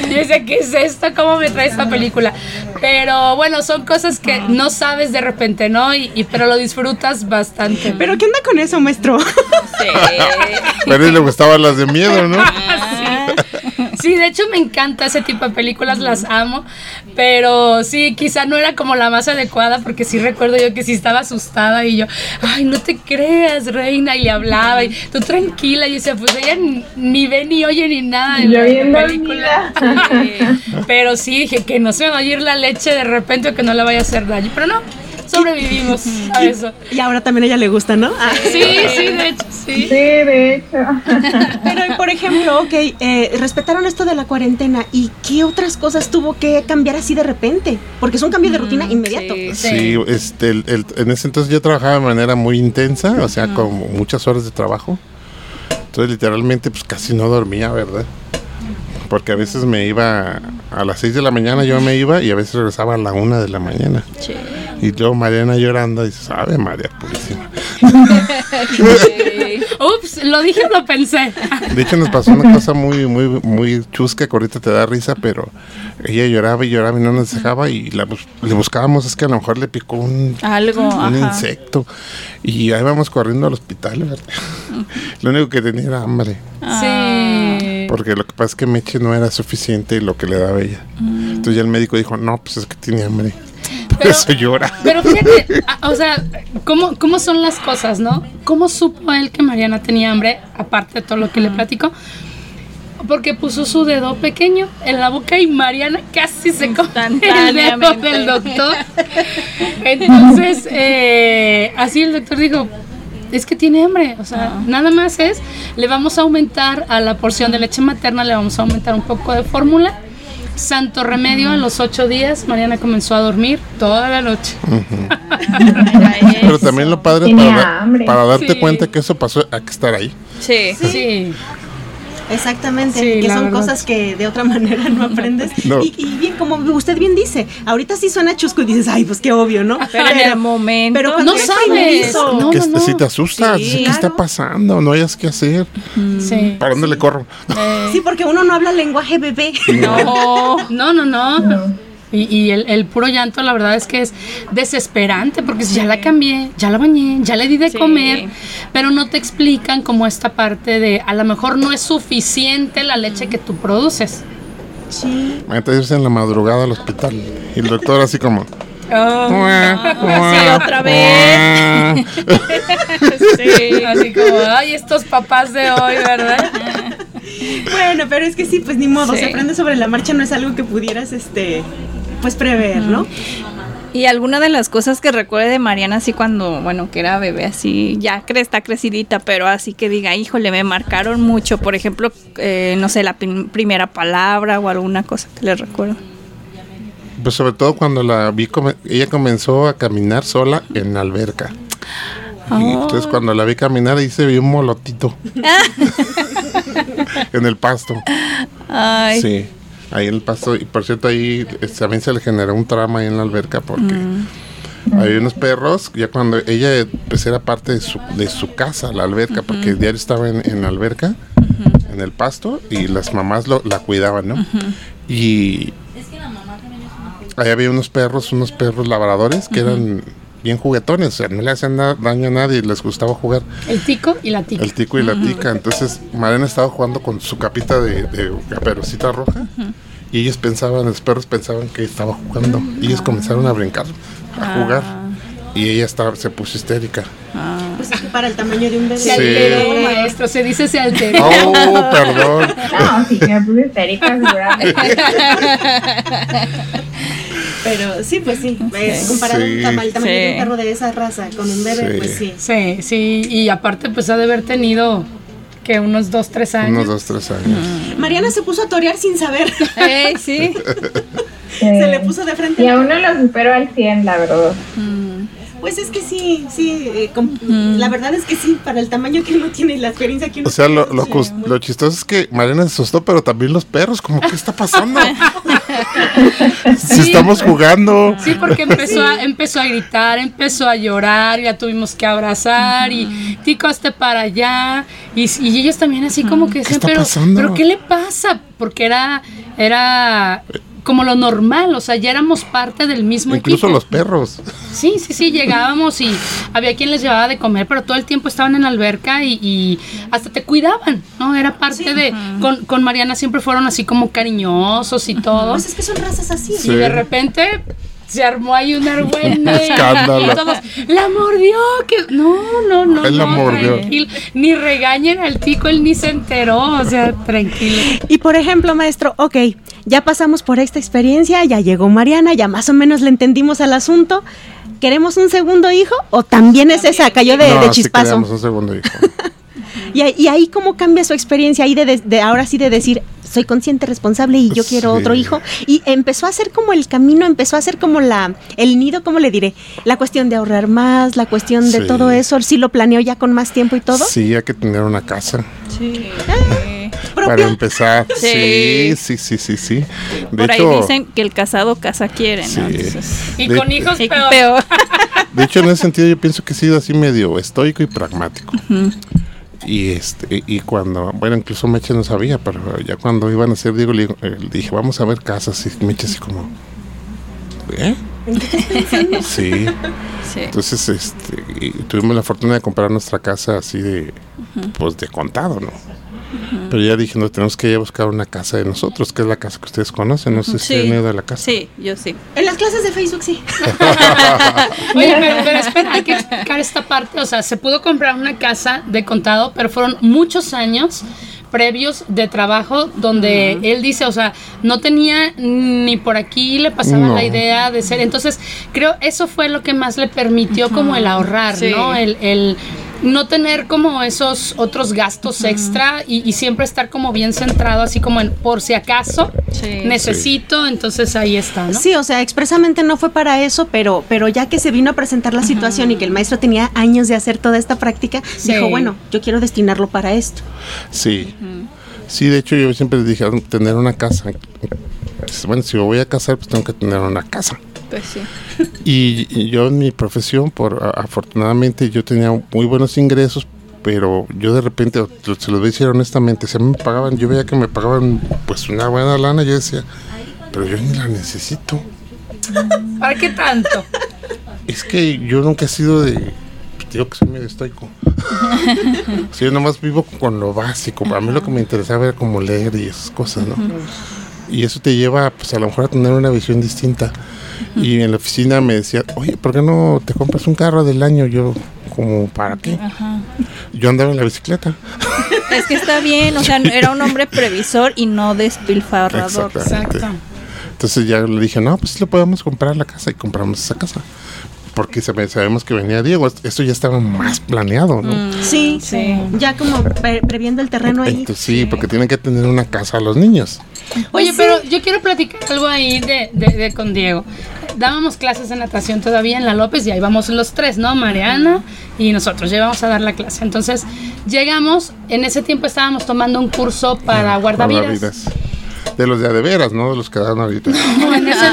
Yo decía, ¿qué es esto? ¿Cómo me trae esta película? Pero bueno, son cosas que no sabes de repente, ¿no? Y, y- pero lo disfrutas bastante. Pero ¿qué onda con eso, maestro? Sí. Pero a él le gustaban las de miedo, ¿no? *laughs* Sí, de hecho me encanta ese tipo de películas, las amo, pero sí, quizá no era como la más adecuada porque sí recuerdo yo que sí estaba asustada y yo, ay, no te creas, reina, y le hablaba y tú tranquila, y yo decía, pues ella ni, ni ve ni oye ni nada de la película. *laughs* pero sí, dije que no se me va a ir la leche de repente o que no le vaya a hacer daño, pero no, sobrevivimos a eso. Y ahora también a ella le gusta, ¿no? Ah, Sí, sí, de hecho, sí. Sí, de hecho. Pero, por ejemplo, ok, eh, respetaron esto de la cuarentena y qué otras cosas tuvo que cambiar así de repente, porque es un cambio de rutina inmediato. sí. Sí, este, el- el- en ese entonces yo trabajaba de manera muy intensa, o sea, con muchas horas de trabajo. Entonces literalmente pues casi no dormía, ¿verdad? Porque a veces me iba a las 6 de la mañana, yo me iba y a veces regresaba a la 1 de la mañana. Y luego Mariana llorando dice, sabe María Purísima. *laughs* Ups, lo dije lo pensé. De hecho nos pasó una cosa muy, muy, muy chusca que ahorita te da risa, pero ella lloraba y lloraba y no nos dejaba y la bus- le buscábamos, es que a lo mejor le picó un, Algo, un ajá. insecto. Y ahí vamos corriendo al hospital, ¿verdad? Lo único que tenía era hambre. Sí. Porque lo que pasa es que Meche no era suficiente lo que le daba ella. Entonces ya el médico dijo, no, pues es que tiene hambre. Por eso llora. Pero fíjate, *laughs* a- o sea, ¿cómo, ¿cómo son las cosas, no? ¿Cómo supo él que Mariana tenía hambre, aparte de todo lo que le platico? Porque puso su dedo pequeño en la boca y Mariana casi se come el dedo del doctor. Entonces, *laughs* eh, así el doctor dijo, es que tiene hambre, o sea, nada más es, le vamos a aumentar a la porción de leche materna, le vamos a aumentar un poco de fórmula. Santo remedio, a los ocho días, Mariana comenzó a dormir toda la noche. Pero también lo padre para, para darte Sí. cuenta que eso pasó, hay que estar ahí. Sí. Sí. Exactamente, Sí, que son verdad. cosas que de otra *laughs* manera no aprendes. No. Y, y bien, como usted bien dice, ahorita sí suena chusco y dices, ay, pues qué obvio, ¿no? *laughs* Pero en el momento. pero cuando No es sabes. No, que si te asustas, Sí, ¿qué claro. está pasando? No hayas que hacer. Sí. ¿Para dónde le corro? Sí, porque uno no habla lenguaje bebé. No, *laughs* no, no, no. Y, y el, el puro llanto, la verdad es que es desesperante, porque si ya la cambié, ya la bañé, ya le di de Sí. comer, pero no te explican como esta parte de a lo mejor no es suficiente la leche que tú produces. Sí. Irse en la madrugada al hospital. Y el doctor así como... Sí, otra vez. *laughs* Sí, así como, ay, estos papás de hoy, ¿verdad? Bueno, pero es que sí, pues ni modo, Sí. se aprende sobre la marcha, no es algo que pudieras, este, pues prever, ¿no? Y alguna de las cosas que recuerde de Mariana, así cuando, bueno, que era bebé, así, ya cre está crecidita, pero así que diga, híjole, me marcaron mucho. Por ejemplo, eh, no sé, la prim- primera palabra o alguna cosa que le recuerdo. Pues sobre todo cuando la vi, come- ella comenzó a caminar sola en la alberca. Y entonces cuando la vi caminar ahí se vio un molotito. *laughs* en el pasto. Ay, Sí, ahí en el pasto. Y por cierto, ahí eh, también se le generó un trama ahí en la alberca porque había unos perros. Ya cuando ella pues era parte de su, de su casa, la alberca, porque diario estaba en, en la alberca, en el pasto, y las mamás lo, la cuidaban, ¿no? Y ahí había unos perros, unos perros labradores que eran bien juguetones, o sea, no le hacían na- daño a nadie, les gustaba jugar. El tico y la tica. El tico y la tica. Entonces, Mariana estaba jugando con su capita de, de caperucita roja. Y ellos pensaban, los perros pensaban que estaba jugando. Y ellos comenzaron a brincar, a jugar. Y ella estaba, se puso histérica. Pues es que para el tamaño de un bebé. Se Sí. alteró, maestro, se dice se alteró. Oh, perdón. No, sí, me puse histérica, seguramente. *laughs* Pero sí, pues sí, eh, comparado Sí. un tama- el tamaño de un perro de esa raza con un bebé, Sí. pues sí. Sí, sí, y aparte pues ha de haber tenido que unos dos, tres años. Unos dos, tres años. Mariana se puso a torear sin saber. Ey, sí. *laughs* se le puso de frente. Y aún no lo supero al 100, la verdad. Pues es que sí, sí, eh, la verdad es que sí, para el tamaño que uno tiene y la experiencia que uno O sea, lo, tiene, lo, sí, muy- lo chistoso es que Mariana se asustó, pero también los perros, como, ¿qué está pasando? *laughs* Si estamos jugando. Sí, porque empezó a, empezó a gritar, empezó a llorar, ya tuvimos que abrazar y Tico hazte para allá. Y, y ellos también así como que decían, está pero, pasando? pero ¿qué le pasa? Porque era, era como lo normal, o sea, ya éramos parte del mismo Incluso equipo. los perros. Sí, sí, sí, llegábamos y había quien les llevaba de comer, pero todo el tiempo estaban en la alberca y, y hasta te cuidaban, ¿no? Era parte de... Con, con Mariana siempre fueron así como cariñosos y todo. Pues es que son razas así. Sí. Y de repente se armó ahí un argüende. Escándalo. Y todos, la mordió. Que... No, no, no. Él la no, mordió. tranquilo. Ni regañen al tico, él ni se enteró. O sea, tranquilo. Y por ejemplo, maestro, ok, ya pasamos por esta experiencia, ya llegó Mariana, ya más o menos le entendimos al asunto. ¿Queremos un segundo hijo? ¿O también es esa? Cayó de, no, de sí chispazo. queríamos un segundo hijo. *laughs* y, ahí- y ahí cómo cambia su experiencia ahí de, de- de ahora sí de decir, soy consciente, responsable y yo quiero Sí. otro hijo. Y empezó a hacer como el camino, empezó a hacer como la, el nido, ¿cómo le diré? La cuestión de ahorrar más, la cuestión de Sí. todo eso, sí lo planeó ya con más tiempo y todo. Sí, hay que tener una casa. Sí. Para ¿Propia? empezar. Sí. Sí, sí, sí, sí. De Por hecho, ahí dicen que el casado casa quiere, ¿no? Sí. Entonces, Y De- con hijos y peor. peor. de hecho, en ese sentido yo pienso que he sido así medio estoico y pragmático. Y este y cuando, bueno, incluso Meche no sabía, pero ya cuando iban a hacer, digo, le, eh, dije, vamos a ver casas. Y Meche así como, ¿eh? *laughs* Sí. Sí. Entonces, este, tuvimos la fortuna de comprar nuestra casa así de, pues de contado, ¿no? Pero ya dije, no, tenemos que ir a buscar una casa de nosotros, que es la casa que ustedes conocen. No sé si Sí. han ido a la casa. Sí, yo sí. En las clases de Facebook sí. *laughs* *laughs* Oye, pero, pero espera, hay que *laughs* explicar esta parte. O sea, se pudo comprar una casa de contado, pero fueron muchos años previos de trabajo donde él dice, o sea, no tenía ni por aquí le pasaba No. la idea de ser. Entonces, creo eso fue lo que más le permitió como el ahorrar, Sí. ¿no? El, el no tener como esos otros gastos extra y, y siempre estar como bien centrado, así como en por si acaso Sí. necesito, entonces ahí está, ¿no? Sí, o sea, expresamente no fue para eso, pero, pero ya que se vino a presentar la situación y que el maestro tenía años de hacer toda esta práctica, Sí. dijo, bueno, yo quiero destinarlo para esto. Sí. Sí, de hecho yo siempre les dije, "Ah, tener una casa. Bueno, si me voy a casar, pues tengo que tener una casa. Pues sí. Y, y yo en mi profesión, por afortunadamente, yo tenía muy buenos ingresos, pero yo de repente, se los voy a decir honestamente, se me pagaban, yo veía que me pagaban pues una buena lana, yo decía, pero yo ni la necesito. ¿Para qué tanto? Es que yo nunca he sido de. Digo que soy medio estoico. *laughs* O sea, yo nomás vivo con lo básico. A mí lo que me interesaba era como leer y esas cosas, ¿no? Y eso te lleva, pues a lo mejor a tener una visión distinta. Y en la oficina me decía, oye, ¿por qué no te compras un carro del año? Yo, como, ¿para qué? Yo andaba en la bicicleta. Es que está bien, o sea, era un hombre previsor y no despilfarrador. Exacto. Entonces ya le dije, no, pues le podemos comprar la casa y compramos esa casa. Porque sabe- sabemos que venía Diego. Esto ya estaba más planeado, ¿no? Sí, Sí. ya como pre- previendo el terreno ahí. Entonces, sí, porque tienen que tener una casa a los niños. Oye, pero yo quiero platicar algo ahí de, de- de con Diego. Dábamos clases de natación todavía en la López y ahí vamos los tres, ¿no? Mariana y nosotros llegamos a dar la clase. Entonces, llegamos, en ese tiempo estábamos tomando un curso para guardavidas. Guardavidas. De los de a de veras, ¿no? De los que dan ahorita. No, en, ese,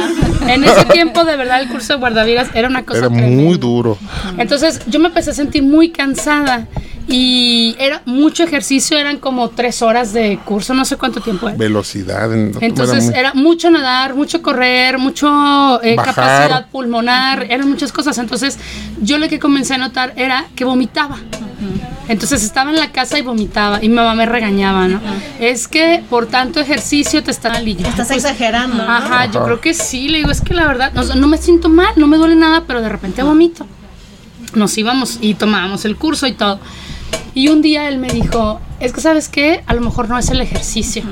en ese tiempo, de verdad, el curso de guardavidas era una cosa Era tremenda. muy duro. Entonces yo me empecé a sentir muy cansada y era mucho ejercicio, eran como tres horas de curso, no sé cuánto tiempo era. Velocidad. en- Entonces muy- era mucho nadar, mucho correr, mucho eh, capacidad pulmonar, eran muchas cosas. Entonces yo lo que comencé a notar era que vomitaba. Entonces estaba en la casa y vomitaba y mi mamá me regañaba, ¿no? Es que por tanto ejercicio te está Estás pues, exagerando. ¿no? Ajá, yo creo que sí, le digo, es que la verdad, no, no me siento mal, no me duele nada, pero de repente vomito. Nos íbamos y tomábamos el curso y todo. Y un día él me dijo, es que sabes qué, a lo mejor no es el ejercicio.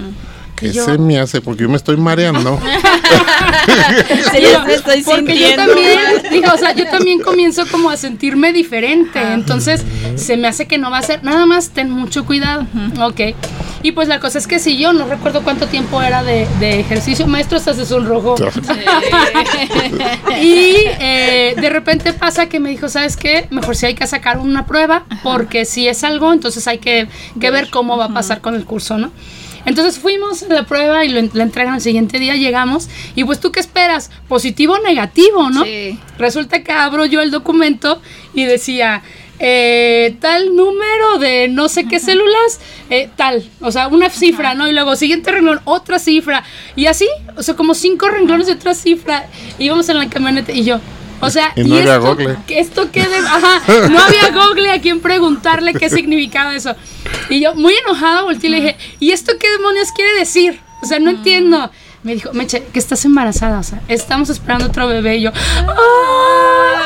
¿Qué yo- se me hace? Porque yo me estoy mareando. *laughs* *laughs* Sí, Digo, ya me estoy porque yo también, digo, o sea, yo *laughs* también comienzo como a sentirme diferente, entonces se me hace que no va a ser, nada más ten mucho cuidado, ok. Y pues la cosa es que si yo no recuerdo cuánto tiempo era de, de ejercicio, maestro, estás de sonrojo. Y eh, de repente pasa que me dijo, ¿sabes qué? Mejor si hay que sacar una prueba, porque si es algo, entonces hay que, que ver cómo va a pasar con el curso, ¿no? Entonces fuimos a la prueba y lo, la entregan el siguiente día, llegamos, y pues tú qué esperas, positivo o negativo, ¿no? Sí. Resulta que abro yo el documento y decía, eh, tal número de no sé qué células, eh, tal, o sea, una cifra, ¿no? Y luego siguiente renglón, otra cifra, y así, o sea, como cinco renglones de otra cifra, íbamos en la camioneta y yo. O sea, Y no había esto, Google. que esto quede, ajá, no había Google a quien preguntarle qué significaba eso. Y yo, muy enojada, volteé y le dije, ¿y esto qué demonios quiere decir? O sea, no entiendo. Me dijo, Meche, que estás embarazada, o sea, estamos esperando otro bebé. Y yo, ¡ah!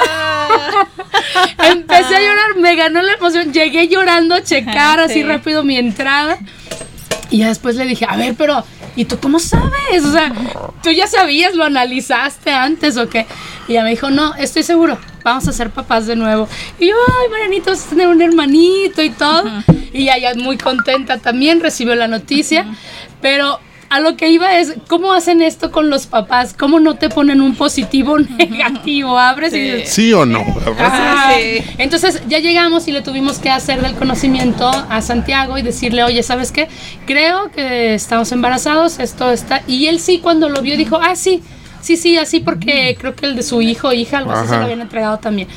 Empecé a llorar, me ganó la emoción. Llegué llorando a checar así Sí. rápido mi entrada. Y ya después le dije, a ver, pero, ¿y tú cómo sabes? O sea, ¿tú ya sabías, lo analizaste antes o qué? Y ella me dijo, no, estoy seguro, vamos a ser papás de nuevo. Y yo, ay, Marianito, vas a tener un hermanito y todo. Y ella muy contenta también recibió la noticia. Pero a lo que iba es, ¿cómo hacen esto con los papás? ¿Cómo no te ponen un positivo o negativo? Abres y dices, ¿Sí o no? Ah, Entonces ya llegamos y le tuvimos que hacer del conocimiento a Santiago y decirle, oye, ¿sabes qué? Creo que estamos embarazados, esto está. Y él sí, cuando lo vio, dijo, ah, sí, sí, sí, así porque creo que el de su hijo o hija, algo así se lo habían entregado también.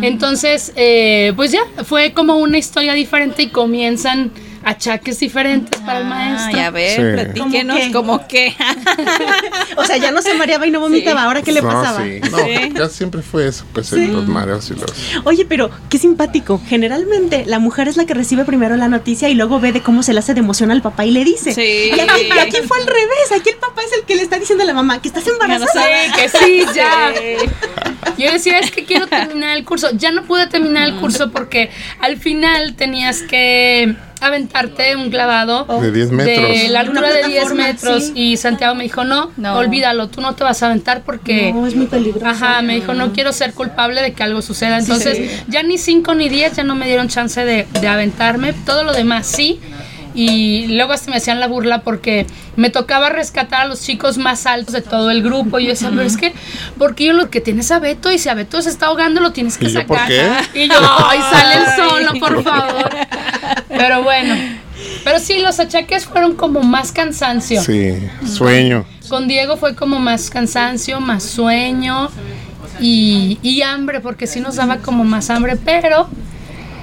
Entonces, eh, pues ya, fue como una historia diferente y comienzan achaques diferentes para el maestro. Ya ver, Sí. platíquenos ¿Cómo como que. *laughs* O sea, ya no se mareaba y no vomitaba. ¿Ahora qué le No, pasaba? sí. *laughs* No, casi siempre fue eso, pues los mareos y los... Oye, pero qué simpático. Generalmente la mujer es la que recibe primero la noticia y luego ve de cómo se le hace de emoción al papá y le dice. Sí. Y aquí, y aquí fue al revés. Aquí el papá es el que le está diciendo a la mamá que estás embarazada. Sí, que sí, *laughs* ya. Yo decía, es que quiero terminar el curso. Ya no pude terminar el curso porque al final tenías que aventarte un clavado De 10 metros. de la altura de 10 plataforma, metros sí. y Santiago me dijo, no, No. olvídalo, tú no te vas a aventar porque... No, es muy peligroso. Ajá, me dijo, no quiero ser culpable de que algo suceda. Entonces, ya ni 5 ni 10 ya no me dieron chance de, de aventarme. Todo lo demás sí. Y luego hasta me hacían la burla porque me tocaba rescatar a los chicos más altos de todo el grupo. Y yo decía, pero es que, porque yo lo que tienes a Beto y si a Beto se está ahogando lo tienes que ¿Y yo sacar. por qué? Y yo, ay, sale el solo, por favor. Pero bueno. Pero sí, los achaques fueron como más cansancio. Sí, sueño. Con Diego fue como más cansancio, más sueño y, y hambre, porque sí nos daba como más hambre, pero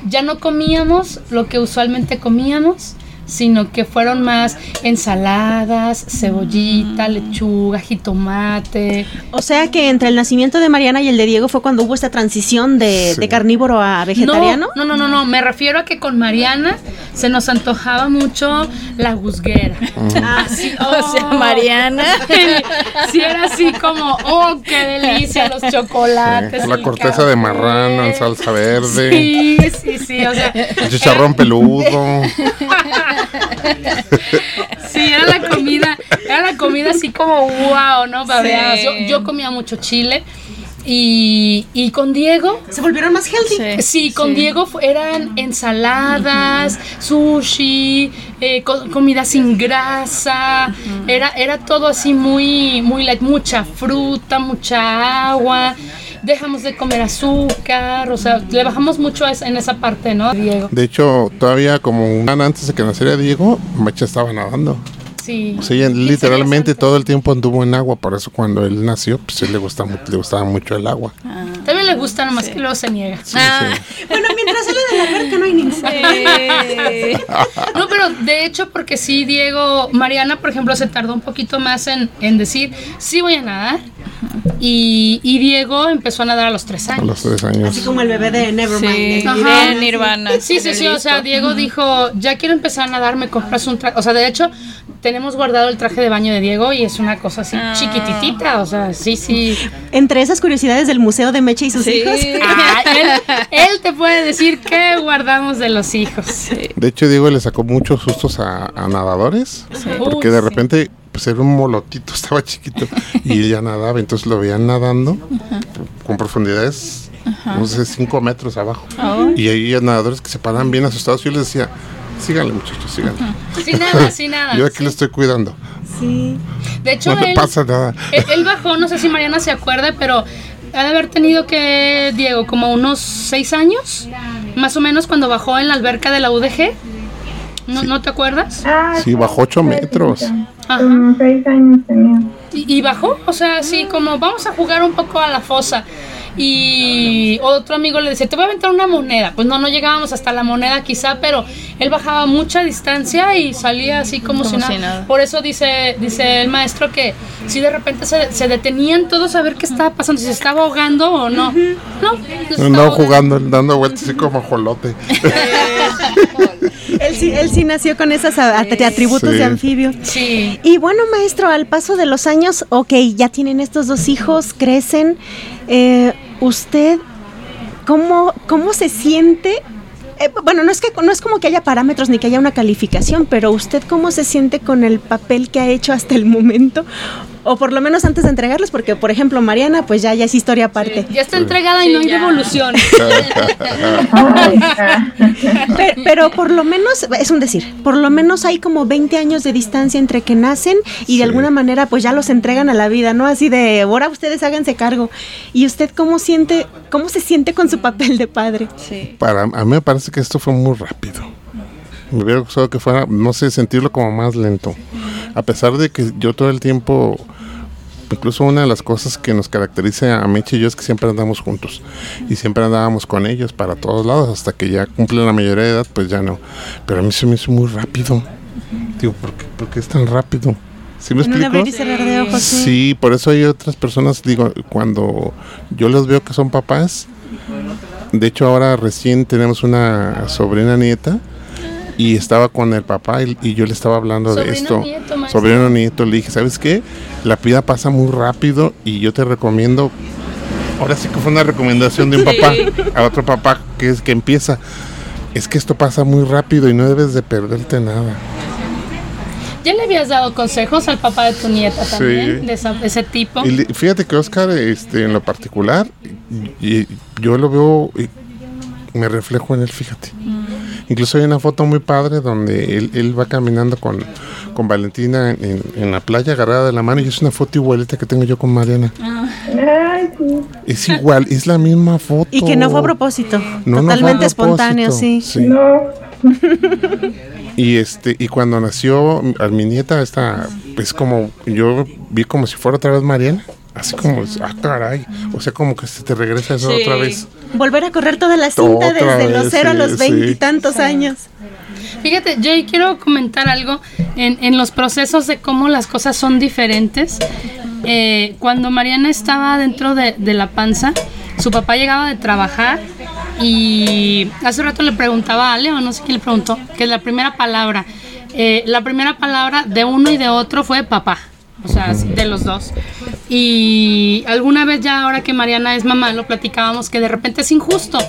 ya no comíamos lo que usualmente comíamos, sino que fueron más ensaladas, cebollita, lechuga, jitomate. O sea que entre el nacimiento de Mariana y el de Diego fue cuando hubo esta transición de, Sí. de carnívoro a vegetariano. No, no, no, no, me refiero a que con Mariana se nos antojaba mucho la guzguera. *laughs* Así, O sea. Mariana. *laughs* Sí, era así como, oh, qué delicia, los chocolates. La el corteza de marrano en salsa verde. Sí, sí, sí, o sea. El chicharrón peludo. *laughs* Sí, era la comida, era la comida así como wow, ¿no? Sí. Yo, yo comía mucho chile y, y con Diego. Se volvieron más healthy. Sí, con Diego eran ensaladas, sushi, eh, co- comida sin grasa, era, era todo así muy, muy light, mucha fruta, mucha agua, dejamos de comer azúcar, o sea, le bajamos mucho en esa parte, ¿no? Diego. De hecho, todavía como un año antes de que naciera Diego, Macha estaba nadando. Sí. O sea, ella literalmente todo el tiempo anduvo en agua, por eso cuando él nació, pues sí le gustaba, mu- le gustaba mucho el agua. También le gusta, nomás que luego se niega. Ah, Bueno, mientras sale de la alberca no hay ningún. *laughs* sí. *laughs* No, pero de hecho, porque sí, Diego, Mariana, por ejemplo, se tardó un poquito más en, en decir, sí voy a nadar. Y, y Diego empezó a nadar a los tres A años. los tres años. Así como el bebé de Nevermind. Sí, de Nirvana. Sí, sí, sí, o sea. Diego dijo, ya quiero empezar a nadar, me compras un traje. O sea, de hecho, tenemos guardado el traje de baño de Diego y es una cosa así Ah. chiquititita, o sea, sí, sí. Entre esas curiosidades del Museo de Meche y sus Sí. hijos. *laughs* Ah, él, él te puede decir qué guardamos de los hijos. De hecho, Diego le sacó muchos sustos a, a nadadores, porque de sí. repente pues era un molotito, *laughs* estaba chiquito, y ella nadaba, entonces lo veían nadando con profundidades, no sé, 5 metros abajo. Y ahí hay nadadores que se paran bien asustados, yo les decía, síganle muchachos, síganle. Sin nada, sin nada. Yo aquí lo estoy cuidando, Sí. De hecho, no le él, pasa nada. él, él bajó, no sé si Mariana se acuerda, pero ha de haber tenido que, Diego, como unos seis años, más o menos, cuando bajó en la alberca de la UDG. ¿No, ¿no te acuerdas? Sí, bajó 8 metros. Como seis años tenía. Y, y bajó, o sea, así como vamos a jugar un poco a la fosa. Y otro amigo le decía, te voy a aventar una moneda. Pues no, no llegábamos hasta la moneda quizá, pero él bajaba mucha distancia y salía así como, Como si, nada. si nada. Por eso dice, dice el maestro que si de repente se, se detenían todos a ver qué estaba pasando, si se estaba ahogando o no. No, no Andaba jugando, dando vueltas así como jolote. *laughs* Él sí, él sí nació con esos atributos Sí. de anfibio. Sí. Y bueno, maestro, al paso de los años, ok, ya tienen estos dos hijos, crecen. Eh, ¿Usted cómo, cómo se siente eh, bueno, no es que no es como que haya parámetros ni que haya una calificación, pero usted cómo se siente con el papel que ha hecho hasta el momento o por lo menos antes de entregarles, porque por ejemplo Mariana, pues ya, ya es historia aparte. ya está entregada y no hay devolución. *laughs* pero, pero, por lo menos, es un decir, por lo menos hay como 20 años de distancia entre que nacen y de alguna manera pues ya los entregan a la vida, ¿no? Así de, ahora ustedes háganse cargo. ¿Y usted cómo siente, cómo se siente con su papel de padre? Sí. Para, a mí me parece que esto fue muy rápido. Me hubiera gustado que fuera, no sé, sentirlo como más lento. A pesar de que yo todo el tiempo incluso una de las cosas que nos caracteriza a Meche y yo es que siempre andamos juntos y siempre andábamos con ellos para todos lados hasta que ya cumplen la mayoría de edad pues ya no pero a mí se me hizo muy rápido digo ¿por qué, es tan rápido? ¿Sí me explico? De ojos, sí. sí, por eso hay otras personas, digo, cuando yo los veo que son papás, de hecho ahora recién tenemos una sobrina nieta y estaba con el papá y, yo le estaba hablando de esto. Nieto, Sobrino nieto, le dije, ¿sabes qué? La vida pasa muy rápido y yo te recomiendo, ahora sí que fue una recomendación de un papá a otro papá que es que empieza, es que esto pasa muy rápido y no debes de perderte nada. ¿Ya le habías dado consejos al papá de tu nieta también, de, ese tipo? Y fíjate que Oscar, este, en lo particular, y, yo lo veo, y me reflejo en él, fíjate. Mm. Incluso hay una foto muy padre donde él, va caminando con, con Valentina en, la playa agarrada de la mano y es una foto igualita que tengo yo con Mariana. Ah. Es igual, es la misma foto. Y que no fue a propósito, totalmente espontáneo, sí. No. *laughs* y este y cuando nació a mi nieta esta es como yo vi como si fuera otra vez Mariana Así como, ah, caray. O sea, como que se te regresa eso otra vez. Volver a correr toda la cinta desde los cero a los veintitantos años. Fíjate, yo quiero comentar algo en, en, los procesos de cómo las cosas son diferentes. Eh, cuando Mariana estaba dentro de, de la panza, su papá llegaba de trabajar y hace rato le preguntaba a Leo, no sé quién le preguntó, que la primera palabra, eh, la primera palabra de uno y de otro fue papá o sea, de los dos. Y alguna vez ya ahora que Mariana es mamá, lo platicábamos que de repente es injusto.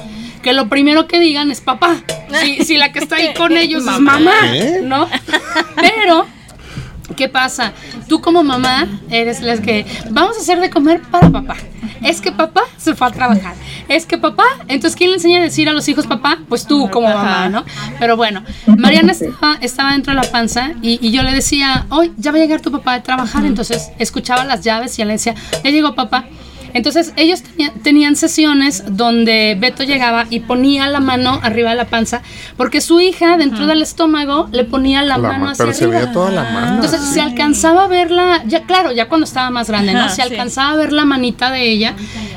Que lo primero que digan es papá. Si, si la que está ahí con *laughs* ellos es mamá, ¿no? *laughs* Pero ¿Qué pasa? Tú como mamá eres la que vamos a hacer de comer para papá. Es que papá se fue a trabajar. Es que papá, entonces ¿quién le enseña a decir a los hijos papá? Pues tú como mamá, ¿no? Pero bueno, Mariana estaba, dentro de la panza y, yo le decía, hoy ya va a llegar tu papá de trabajar. Entonces escuchaba las llaves y le decía, ya llegó papá. Entonces ellos tenían sesiones donde Beto llegaba y ponía la mano arriba de la panza porque su hija dentro del estómago le ponía la, mano hacia pero Se veía toda la mano. Entonces se alcanzaba a verla, ya claro, ya cuando estaba más grande, ¿no? Se alcanzaba a ver la manita de ella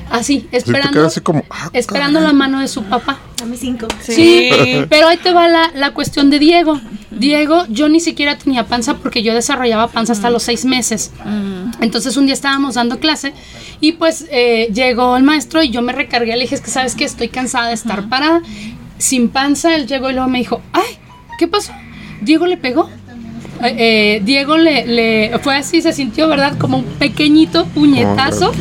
así, esperando, ah, esperando la mano de su papá. Dame cinco. Sí. pero ahí te va la, la, cuestión de Diego. Diego, yo ni siquiera tenía panza porque yo desarrollaba panza hasta los seis meses. Entonces un día estábamos dando clase y pues eh, llegó el maestro y yo me recargué. Le dije, es que sabes que estoy cansada de estar parada. Sin panza, él llegó y luego me dijo, ay, ¿qué pasó? Diego le pegó. Eh, eh, Diego le, le, fue así, se sintió, ¿verdad? Como un pequeñito puñetazo.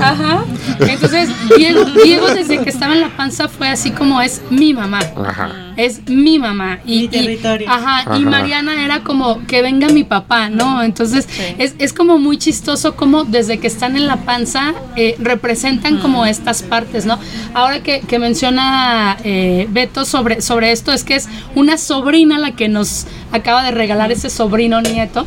Ajá. Entonces, Diego, Diego desde que estaba en la panza fue así como es mi mamá. Ajá es mi mamá. Y, mi territorio. ajá, y Mariana era como que venga mi papá, ¿no? Entonces es, es, como muy chistoso como desde que están en la panza eh, representan como estas partes, ¿no? Ahora que, que menciona eh, Beto sobre, sobre esto, es que es una sobrina la que nos acaba de regalar ese sobrino nieto.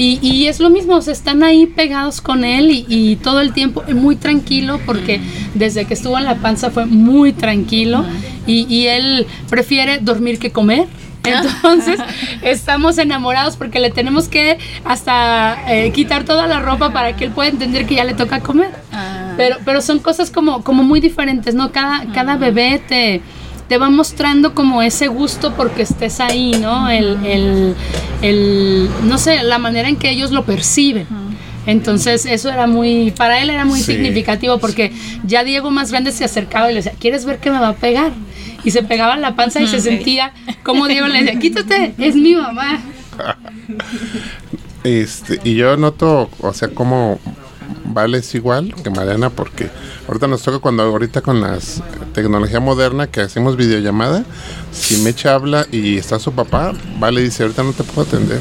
Y, y, es lo mismo, se están ahí pegados con él y, y, todo el tiempo muy tranquilo porque desde que estuvo en la panza fue muy tranquilo y, y él prefiere dormir que comer. *laughs* Entonces estamos enamorados porque le tenemos que hasta eh, quitar toda la ropa para que él pueda entender que ya le toca comer. Ah. Pero, pero son cosas como, como muy diferentes, ¿no? Cada, cada bebé te, te va mostrando como ese gusto porque estés ahí, ¿no? El, no sé, la manera en que ellos lo perciben. Entonces eso era muy, para él era muy significativo porque ya Diego más grande se acercaba y le decía, ¿quieres ver que me va a pegar? Y se pegaba en la panza y se sentía como Diego le decía, quítate, es mi mamá. *laughs* Este, y yo noto, o sea, como Vale es igual que Mariana porque ahorita nos toca cuando ahorita con la tecnología moderna que hacemos videollamada, si Mecha habla y está su papá, Vale dice, ahorita no te puedo atender.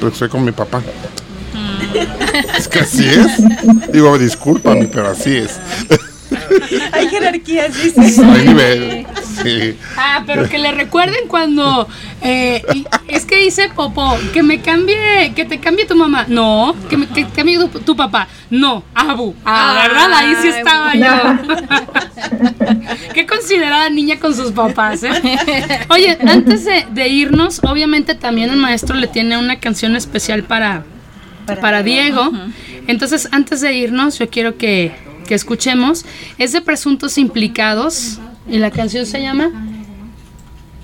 Porque estoy con mi papá. Es que así es. Digo, discúlpame, pero así es. *laughs* Hay jerarquías, Hay nivel. Sí. Ah, pero que le recuerden cuando eh, es que dice Popo que me cambie, que te cambie tu mamá. No, que me que cambie tu, tu papá. No, Abu. Ah, ¿verdad? Ahí sí estaba yo. *laughs* Qué considerada niña con sus papás, ¿eh? Oye, antes de, de irnos, obviamente también el maestro le tiene una canción especial para, para, Diego. Entonces, antes de irnos, yo quiero que, que escuchemos. Es de presuntos implicados. Y la canción se llama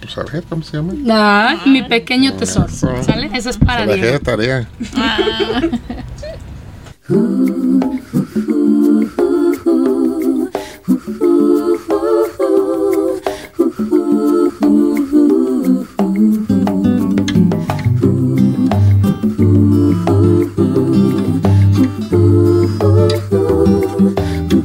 Pues a ver, ¿cómo se llama? Ah, mi pequeño tesoro. ¿Sale? Esa es para dejé de Diego. tarea. *laughs*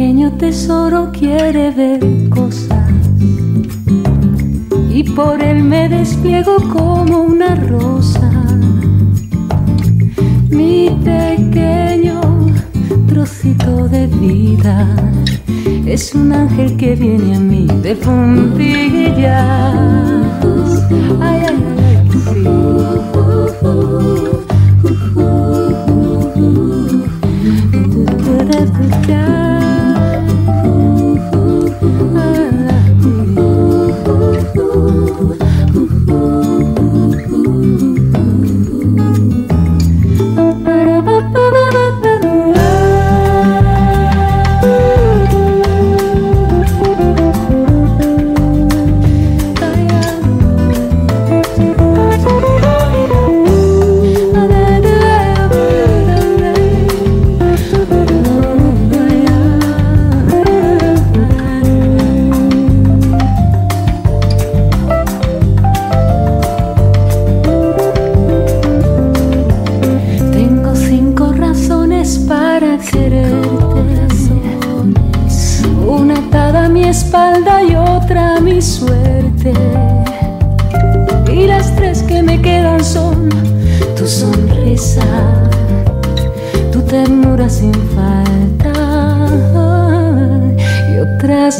Pequeño tesoro quiere ver cosas y por él me despliego como una rosa. Mi pequeño trocito de vida es un ángel que viene a mí de puntillas. Ay, ay, ay, sí.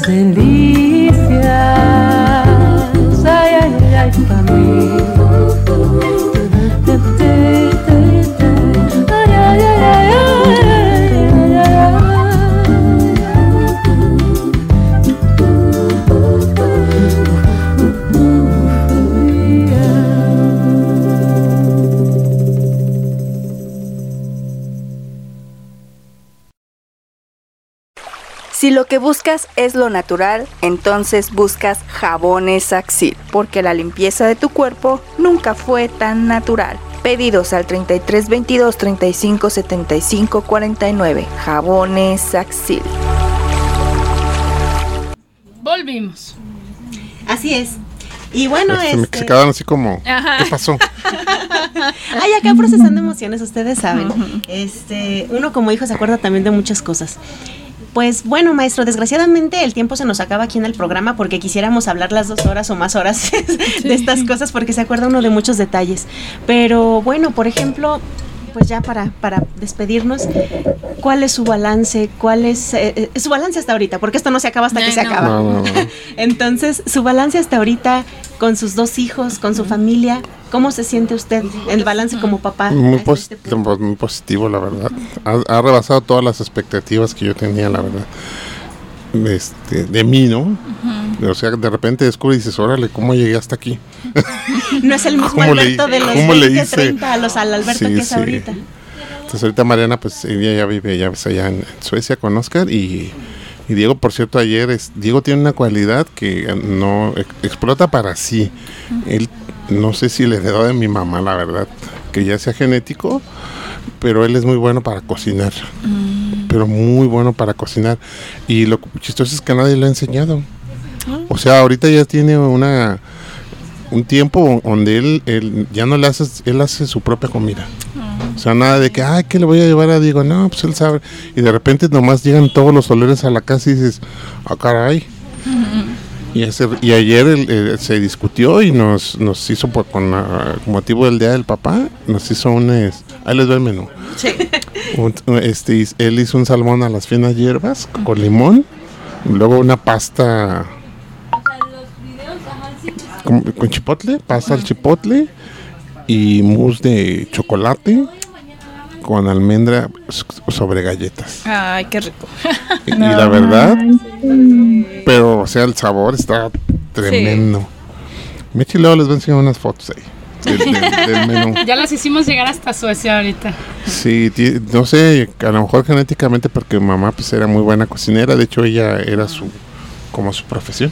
Otras buscas es lo natural, entonces buscas jabones Axil, porque la limpieza de tu cuerpo nunca fue tan natural. Pedidos al 33 22 35 75 49. Jabones Axil. Volvimos. Así es. Y bueno, Se, me- este, se quedaron así como, Ajá. ¿qué pasó? *laughs* Ay, acá procesando emociones, ustedes saben. Este, uno como hijo se acuerda también de muchas cosas. Pues bueno, maestro, desgraciadamente el tiempo se nos acaba aquí en el programa porque quisiéramos hablar las dos horas o más horas *laughs* de estas cosas porque se acuerda uno de muchos detalles. Pero bueno, por ejemplo, pues ya para, para despedirnos, ¿cuál es su balance? ¿Cuál es eh, eh, su balance hasta ahorita? Porque esto no se acaba hasta que se acaba. No, no, no. *laughs* Entonces, su balance hasta ahorita con sus dos hijos, con su familia, ¿cómo se siente usted? El balance como papá. Muy, positivo, muy positivo, la verdad. Ha, ha rebasado todas las expectativas que yo tenía, la verdad. Este, de mí, ¿no? o sea, de repente descubre y dices, órale, ¿cómo llegué hasta aquí? *laughs* No es el mismo ¿Cómo le- Alberto de los cómo le 20, hice? 30 a los al Alberto Sí, que es sí. ahorita. Entonces ahorita Mariana, pues ella ya vive ya ves, allá en Suecia con Oscar y, y Diego, por cierto, ayer, es, Diego tiene una cualidad que eh, no ex- explota para sí. Él, no sé si le heredó de mi mamá, la verdad, que ya sea genético, pero él es muy bueno para cocinar. Pero muy bueno para cocinar. Y lo chistoso es que nadie le ha enseñado. O sea, ahorita ya tiene una un tiempo donde él, él ya no le hace, él hace su propia comida. O sea, nada de que, ay, ¿qué le voy a llevar a Diego? No, pues él sabe. Y de repente nomás llegan todos los olores a la casa y dices, ah, caray. Y, ese- y ayer eh, se discutió y nos, nos hizo, por, con ah, con motivo del Día del Papá, nos hizo un... es- ahí les doy el menú. *laughs* Un- este, él hizo un salmón a las finas hierbas con limón, y luego una pasta con, con chipotle, pasta al chipotle y mousse de chocolate con almendra sobre galletas. Ay, qué rico. *laughs* Y, y la verdad, pero o sea, el sabor está tremendo. Mechi luego les voy a enseñar unas fotos ahí. del- del- del *laughs* menú. Ya las hicimos llegar hasta Suecia ahorita. Sí, no sé, a lo mejor genéticamente porque mamá pues era muy buena cocinera, de hecho ella era su como su profesión.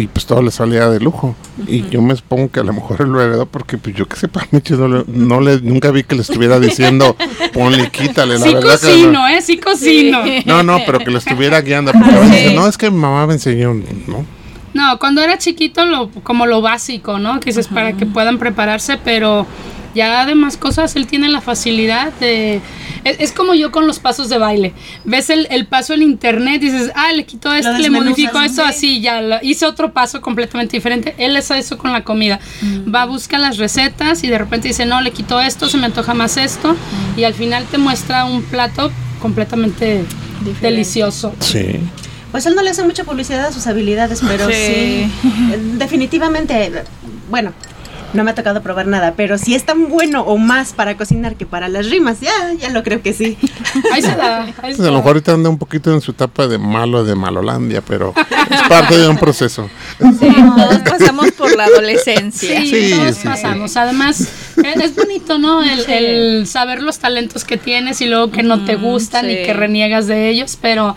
Y pues todo le salía de lujo. Y yo me supongo que a lo mejor él lo heredó porque pues yo que sepa, Michi, no, le- no le, nunca vi que le estuviera diciendo *laughs* ponle, quítale, la Sí verdad que no. cocino, ¿eh? Sí cocino. No, no, pero que lo estuviera guiando. Porque a veces dice, no, es que mi mamá me enseñó, ¿no? No, cuando era chiquito, lo, como lo básico, ¿no? Que dices para que puedan prepararse, pero ya además cosas, él tiene la facilidad de... Es, es como yo con los pasos de baile. Ves el, el paso en internet, dices, ah, le quito esto, le modifico esto, así, ya lo- hice otro paso completamente diferente. Él es eso con la comida. Va, busca las recetas y de repente dice, no, le quito esto, se me antoja más esto, y al final te muestra un plato completamente delicioso. Sí. Pues él no le hace mucha publicidad a sus habilidades, pero *laughs* sí. Sí. Definitivamente, bueno, no me ha tocado probar nada, pero si es tan bueno o más para cocinar que para las rimas, ya, ya lo creo que sí. *laughs* Ahí se da. ahí a lo mejor ahorita anda un poquito en su etapa de malo de Malolandia, pero es parte de un proceso. Sí, todos pasamos por la adolescencia. Sí, Sí, todos sí, pasamos. Además, eh, es bonito, ¿no? El, el saber los talentos que tienes y luego que no te gustan sí. y que reniegas de ellos, pero,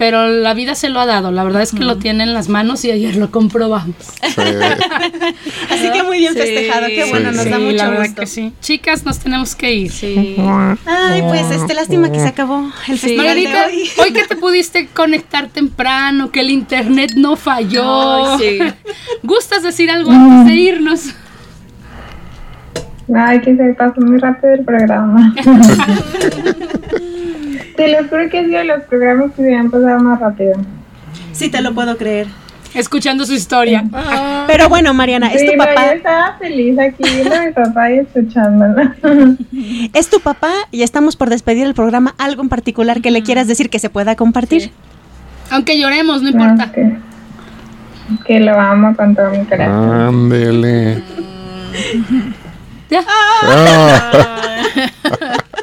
pero la vida se lo ha dado. La verdad es que lo tiene en las manos y ayer lo comprobamos. Sí. *laughs* Así que muy bien Sí. festejado, qué bueno, nos sí, da mucho gusto. que sí. Chicas, nos tenemos que ir. Sí. *laughs* Ay, pues este lástima que se acabó el Sí. festival de hoy. hoy que te pudiste conectar temprano, que el internet no falló. Ay, sí. *laughs* ¿Gustas decir algo antes de irnos? Ay, que se pasó muy rápido el programa. Te lo juro que ha sido de los programas que se me han pasado más rápido. Sí, te lo puedo creer. Escuchando su historia. Pero bueno, Mariana, es Sí, tu no, yo papá, estaba feliz aquí viendo a mi papá y escuchándolo. *laughs* es tu papá y estamos por despedir el programa. ¿Algo en particular que le quieras decir que se pueda compartir? Aunque lloremos, no importa. que, que lo amo con todo mi corazón. Ándele. Ya. Ah, *laughs*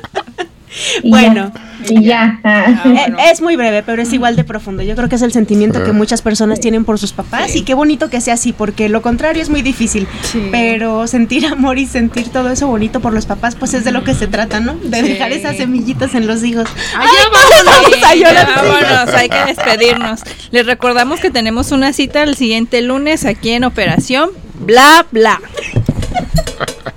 Y Bueno. ya, Y ya. ah. Eh, Es muy breve, pero es igual de profundo. Yo creo que es el sentimiento que muchas personas tienen por sus papás y qué bonito que sea así, porque lo contrario es muy difícil. Sí. Pero sentir amor y sentir todo eso bonito por los papás, pues es de lo que se trata, ¿no? De Sí. dejar esas semillitas en los hijos. Ay, vámonos. Vamos a llorar. Ya, vámonos, hay que despedirnos. Les recordamos que tenemos una cita el siguiente lunes aquí en Operación Bla Bla. *laughs*